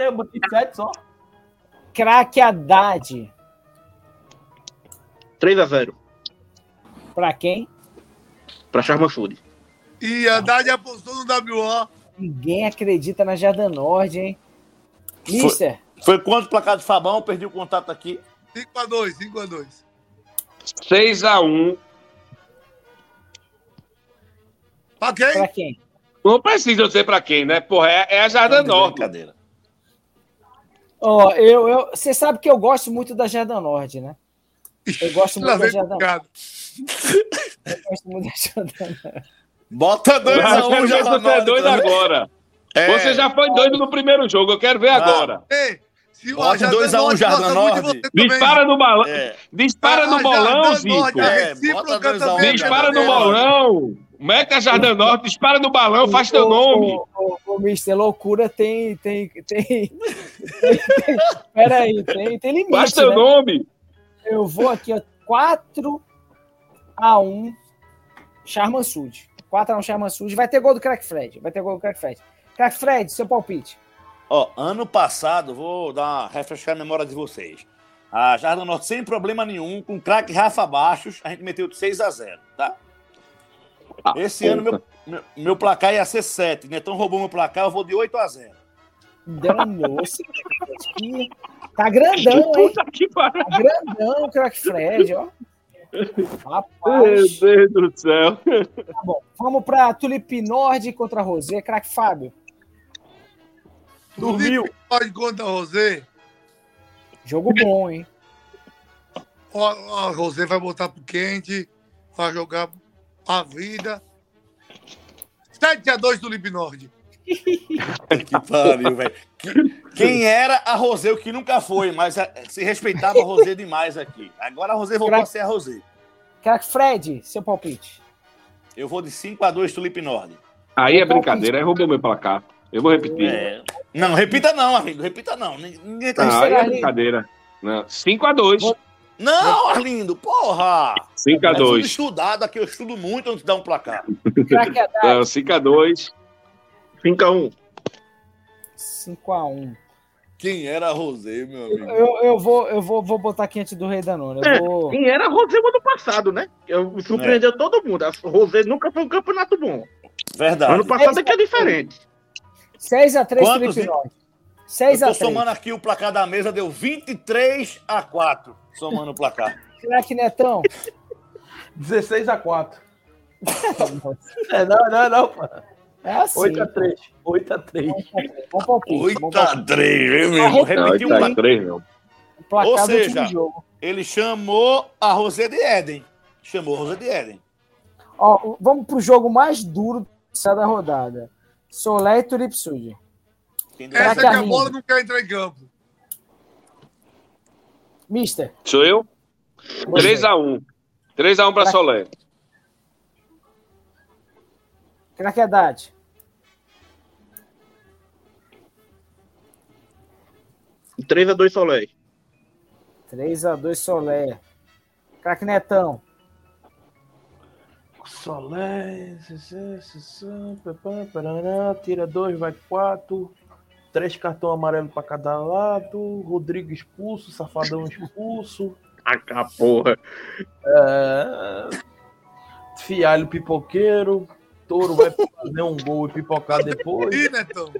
Eu botei 7 só. Crack Haddad. 3x0 Pra quem? pra Charma Food. E a Haddad apostou no WO. Ninguém acredita na Jarda Nord, hein? Mister, Foi quanto placar de Fabão? Eu perdi o contato aqui. 5x2, 5x2. 6x1. Pra quem? pra quem? Não precisa eu ser pra quem, né? Porra, é, é a Jardim Tá Norte. Brincadeira. Ó, eu, eu, você sabe que eu gosto muito da Jarda Nord, né? Eu gosto muito da Nord. picado. Eu gosto muito da Jarda Nord. Bota Eu 2x1 quero ver já se você é doido agora. É. Você já foi doido no primeiro jogo, eu quero ver agora. Ei, se o Bote Jardim 2 a 1 Norte Jardim Norte. Dispara no balão. É. Dispara no Ah, bolão, Jardim Zico. Norte, a É, bota dois a um, Dispara Jardim no Norte. bolão. Mete a Jardim Norte, dispara no balão, faz teu nome. Ô, ô, ô, Mister, loucura tem. tem, tem, tem, tem (laughs) peraí, tem, tem limite. Faz teu né? nome. Eu vou aqui, ó. 4 a 1 Charman Sud. 4 a 1 Charman Sud. Vai ter gol do Crack Fred. Vai ter gol do Crack Fred. Crack Fred, seu palpite. Ó, ano passado, vou dar uma refrescar a memória de vocês. A Jardim Norte sem problema nenhum, com craque Rafa Baixos, a gente meteu de 6x0, tá? Ah, Esse ano meu, meu, meu placar ia ser 7. Netão roubou meu placar, eu vou de 8x0. Danou-se. Que- Tá grandão, hein? Puta. Tá grandão o Crack Fred, ó. Meu Rapaz. Deus do céu. Tá bom. Vamos pra Tulip Nord contra Rosé. Crack Fábio. Dormiu. Pode contra a Rosé. Jogo bom, hein? Ó, A Rosé vai botar pro quente, vai jogar a vida. 7x2 do Lip Nord. (laughs) Que pariu, velho. Que- Quem era a Rosê, o que nunca foi, mas eh, se respeitava a Rosê demais aqui. Agora a Rosê voltou a ser a Rosê. Crack Fred, seu palpite. Eu vou de 5x2 Tulip Nord. Aí é brincadeira, aí roubou meu placar. Eu vou repetir. É. Não, repita não, amigo. Repita não. Ninguém tá Ah, aí é brincadeira. Não, 5x2. Não, Arlindo, porra! É tudo 5x2. estudado aqui, eu estudo muito antes de dar um placar. Crack Haddad, Não, 5x2. 5x1. 5x1. Quem era a Rosê, meu amigo? Eu, eu, vou, eu vou, vou botar aqui antes do Rei da Nona. É, vou... quem era a Rosé o ano passado, né? Eu surpreendeu todo mundo. A Rosé nunca foi um campeonato bom. Verdade. Ano passado é que é diferente. 6x3 Quantos, Tulip hein? Nord. Eu tô 6x3. somando aqui o placar da mesa, deu 23 a 4. Somando o placar. Crack Netão. 16 a 4. É, não, não, não. pô. É assim. 8 a 3. 8 a 3. Bom palpite. 8 bom a palpite. 3, viu, meu? Ah, irmão? Repetiu um placar. 3, não. Placar Ou do seja. Ele chamou a Rosé de Éden. Chamou a Rosé de Éden. Ó, vamos pro jogo mais duro da rodada. Solé e Tulip Sud. Entendeu? Essa Craque que a bola não quer entrar em campo. Mister. Sou eu? você. 3x1. 3x1 pra Solé. Crack Haddad. E 3x2 Soleil. 3x2 Solé. Crack Netão. Solé, tira 2, vai 4. Três cartão amarelo pra cada lado. Rodrigo expulso, Safadão expulso. A porra. É... Fialho pipoqueiro. Touro vai fazer um gol e pipocar depois. Ih, Netão.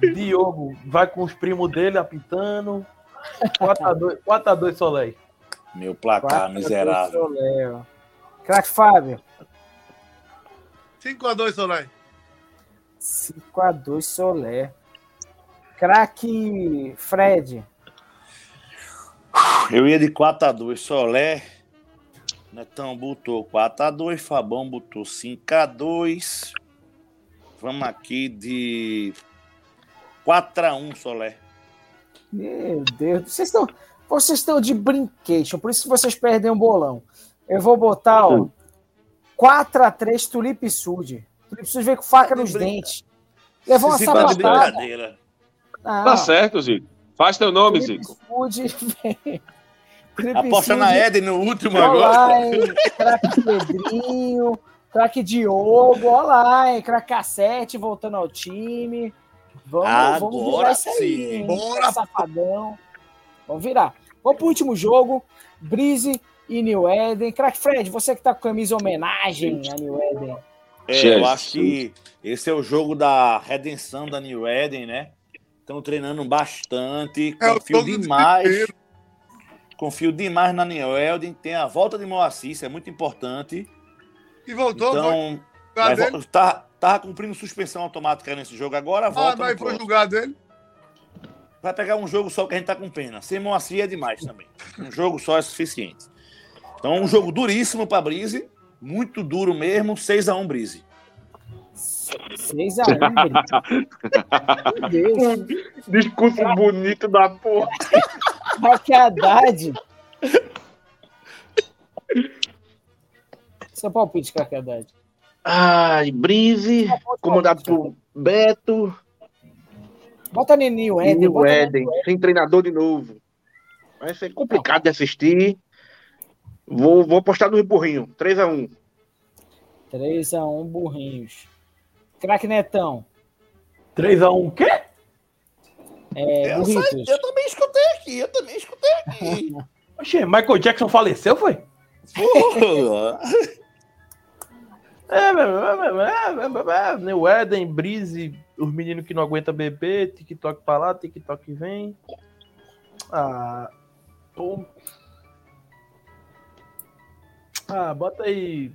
Diogo vai com os primos dele apitando. 4x2 4x2 Soleil. Meu placar 4x2 miserável. Craque Fábio. 5x2, Solé. 5x2 Solé. Craque Fred. Eu ia de 4x2, Solé. Netão botou 4x2, Fabão botou 5x2. Vamos aqui de 4x1, Solé. Meu Deus, vocês estão, vocês estão de brinquedo, por isso que vocês perdem um bolão. Eu vou botar, ó, 4x3 Tulipe Sud. Tulipe Sud veio com faca nos dentes. Levou uma tá de sapatada. Não, Tá certo, Zico. Faz teu nome, Zico. Tulipe (laughs) Aposta na Eden no último agora. Craque Pedrinho, craque Diogo, olá, hein? Craque Cassete voltando ao time. Vamos, vamos Agora virar isso aí, hein? Bora, Safadão. Vamos virar. Vamos pro último jogo. Brise e New Eden. Craque Fred, você que tá com camisa homenagem a New Eden. É, eu acho que esse é o jogo da redenção da New Eden, né? Estão treinando bastante. É Confio do demais. desespero. Confio demais na New Eden. Tem a volta de Moacir, isso é muito importante. E voltou. Então, vai tá, tava cumprindo suspensão automática nesse jogo. Agora Ah, volta. no mas foi julgado ele. Vai pegar um jogo só que a gente tá com pena. Sem Moacir é demais também. Um jogo só é suficiente. Então, um jogo duríssimo para Brise. Muito duro mesmo. 6x1 Brise. 6x1, Meu Deus. Discurso bonito da porra. Craque Haddad. Seu palpite, Craque Haddad. Ai, Brise, comandado por Beto Bota e Eden. No Eden, sem treinador de novo. Vai ser complicado de assistir. Vou, vou apostar no empurrinho. 3x1. 3x1 Burrinhos. Craque Netão. 3x1 o quê? É, Eu, sei- eu também escutei aqui, eu também escutei aqui. Oxê, Michael Jackson faleceu, foi? Porra. É, é, é, é, é, é, New Eden, Brise, os meninos que não aguentam beber, TikTok pra lá, TikTok vem. Ah, pô. Ah, bota aí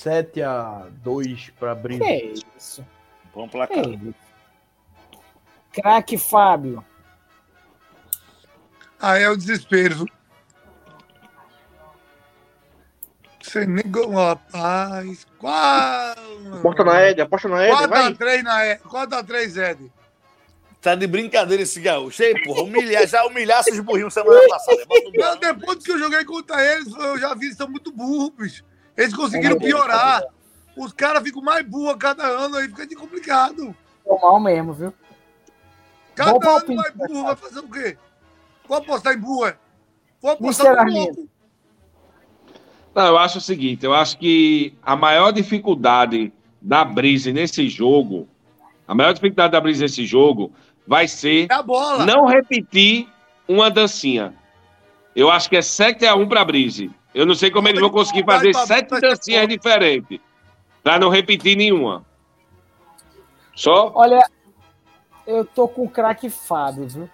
7 a 2 pra Brise. Que isso? Vamos Que placar. isso? Craque Fábio. Aí é o desespero. nem como, rapaz. Aposta na Ed, aposta na Ed, vai. 4x3 na Ed. 4x3, Ed. Tá de brincadeira esse gaúcho. Ei, porra, humilhar, já humilhasse os burrinhos semana passada. Um Não, depois que eu joguei contra eles, eu já vi, eles são muito burros, bicho. Eles conseguiram piorar. Os caras ficam mais burros a cada ano, aí fica de complicado. Tô mal mesmo, viu? Cada Bom ano palpite, mais burro vai fazer o quê? Vou apostar em burro, é? Vou apostar Arlindo. louco. Não, eu acho o seguinte, eu acho que a maior dificuldade da Brise nesse jogo, a maior dificuldade da Brise nesse jogo vai ser É a bola. não repetir uma dancinha. Eu acho que é 7x1 para Brise. Eu não sei como eles vão conseguir fazer sete dancinhas diferentes para não repetir nenhuma. Só Olha, eu tô com o craque Fábio, viu?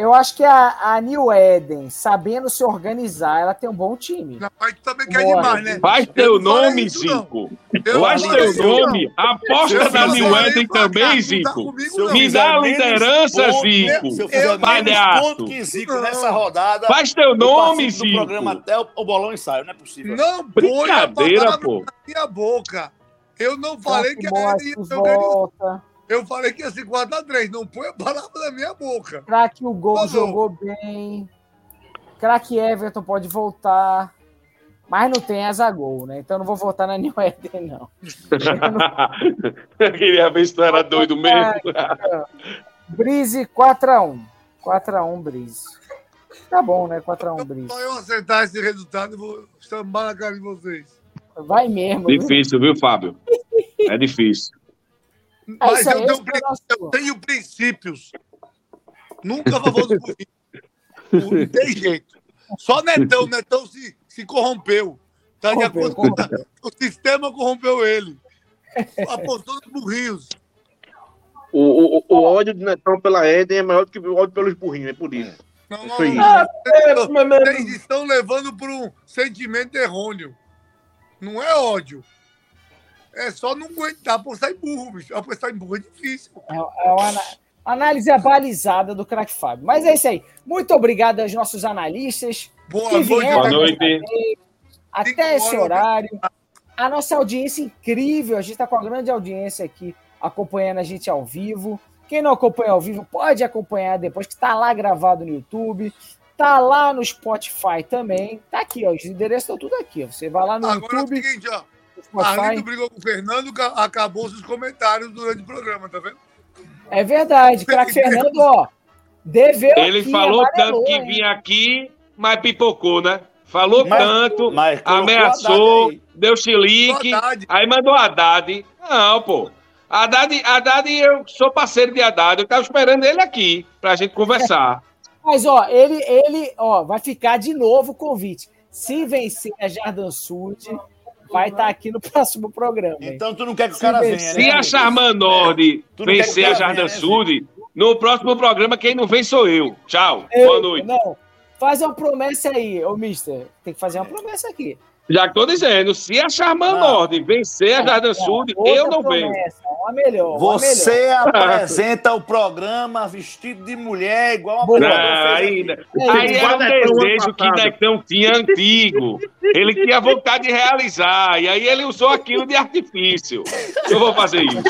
Eu acho que a, a New Eden, sabendo se organizar, ela tem um bom time. Mas tu também quer Bora. demais, né? faz Eu teu nome, isso. Zico. Faz teu isso, não. nome. Aposta na não New Eden também, tá Zico. não. Me dá a liderança, ponto- Zico. Se eu fizer menos ponto que Zico Não. nessa rodada, Faz teu eu nome, do programa Zico. até o, o bolão ensaio, não é possível. Não Brincadeira, pô. na minha boca. Eu não falei que a Moacir Ed ia ganhei- volta. Eu falei que ia ser 4x3. Não põe a palavra na minha boca. Craque o gol Falou. jogou bem. Craque Everton pode voltar. Mas não tem asa gol, né? Então não vou votar na New Eden, não. Eu queria ver se tu era doido mesmo. Brise 4x1. 4x1 Brise. Tá bom, né? 4x1 Brise. Só eu acertar esse resultado, eu vou chamar na cara de vocês. Vai mesmo. viu? Difícil, viu, Fábio? É difícil. É Mas eu tenho, é o nosso- eu tenho princípios. Nunca a favor do burrinho. Não tem jeito. Só Netão, Netão se, se corrompeu. Tá de acordo com o sistema corrompeu ele. (laughs) Apostou nos burrinhos. O, o, o ódio de Netão pela Eden é maior do que o ódio pelos burrinhos, é por isso. Não, Isso aí. não, Ah, vocês é, estão- Vocês levando por um sentimento errôneo. Não é ódio. É só não aguentar apostar em burro, bicho. Apostar em burro é difícil. É, é uma análise abalizada do craque Fábio. Mas é isso aí. Muito obrigado aos nossos analistas. Boa Boa noite. Até esse horário. A nossa audiência incrível. A gente está com uma grande audiência aqui acompanhando a gente ao vivo. Quem não acompanha ao vivo pode acompanhar depois, que está lá gravado no YouTube. Tá lá no Spotify também. Tá aqui, ó. Os endereços estão tudo aqui. ó. Você vai lá no Agora é o YouTube, seguinte, ó. Arlindo brigou com o Fernando, ca- acabou os comentários durante o programa, tá vendo? É verdade. Craque Fernando, ó. Deveu Ele aqui, falou amarelou, tanto que hein? vinha aqui, mas pipocou, né? Falou Mas- tanto, Mas ameaçou, aí. deu chilique, Haddad. aí mandou Haddad. Não, pô. Haddad, Haddad, eu sou parceiro de Haddad, eu tava esperando ele aqui pra gente conversar. (laughs) Mas, ó, ele, ele, ó, vai ficar de novo o convite. Se vencer a Jardim Sud, vai estar aqui no próximo programa. Então tu não quer que o cara venha, né? Se a Charman Nord vencer a Jardim né, Sud, no próximo programa quem não vem sou eu. Tchau, Eu- boa noite. Não, faz uma promessa aí, ô mister. Tem que fazer uma promessa aqui. Já que tô dizendo, se a Charman Não. Nord vencer a Jardim Sud, Outra eu não venho. Uma melhor. uma melhor. Você apresenta o programa vestido de mulher, igual uma. Não, mulher fez ainda. aqui. Aí um Vai Netão ano desejo que. Netão tinha antigo. Ele tinha vontade de realizar. E aí ele usou aquilo de artifício. Eu vou fazer isso.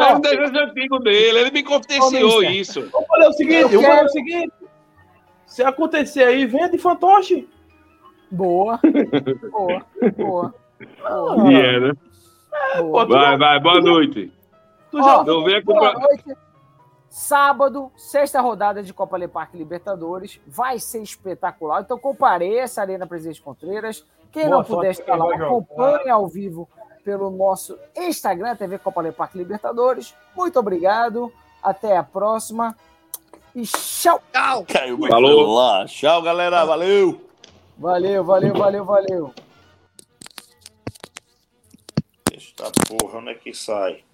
É um desejo antigo dele. Ele me confidenciou isso. Vamos fazer o seguinte, Eu vamos fazer quero- o seguinte. Se acontecer aí, venha de fantoche. Boa. (laughs) Boa. Boa. Ah, E é, né? boa. Vai, vai. Boa noite. Tu já Ó, com. Boa noite. Sábado, sexta rodada de Copa Le Parque Libertadores. Vai ser espetacular. Então compareça ali na Presidente Contreiras. Quem Boa não puder estar lá, acompanhe ao vivo pelo nosso Instagram, TV Copa Le Parque Libertadores. Muito obrigado. Até a próxima. E tchau. Tchau. Caiu Falou. Tchau, galera. Valeu. Valeu, valeu, valeu, valeu. Esta porra, onde é que sai?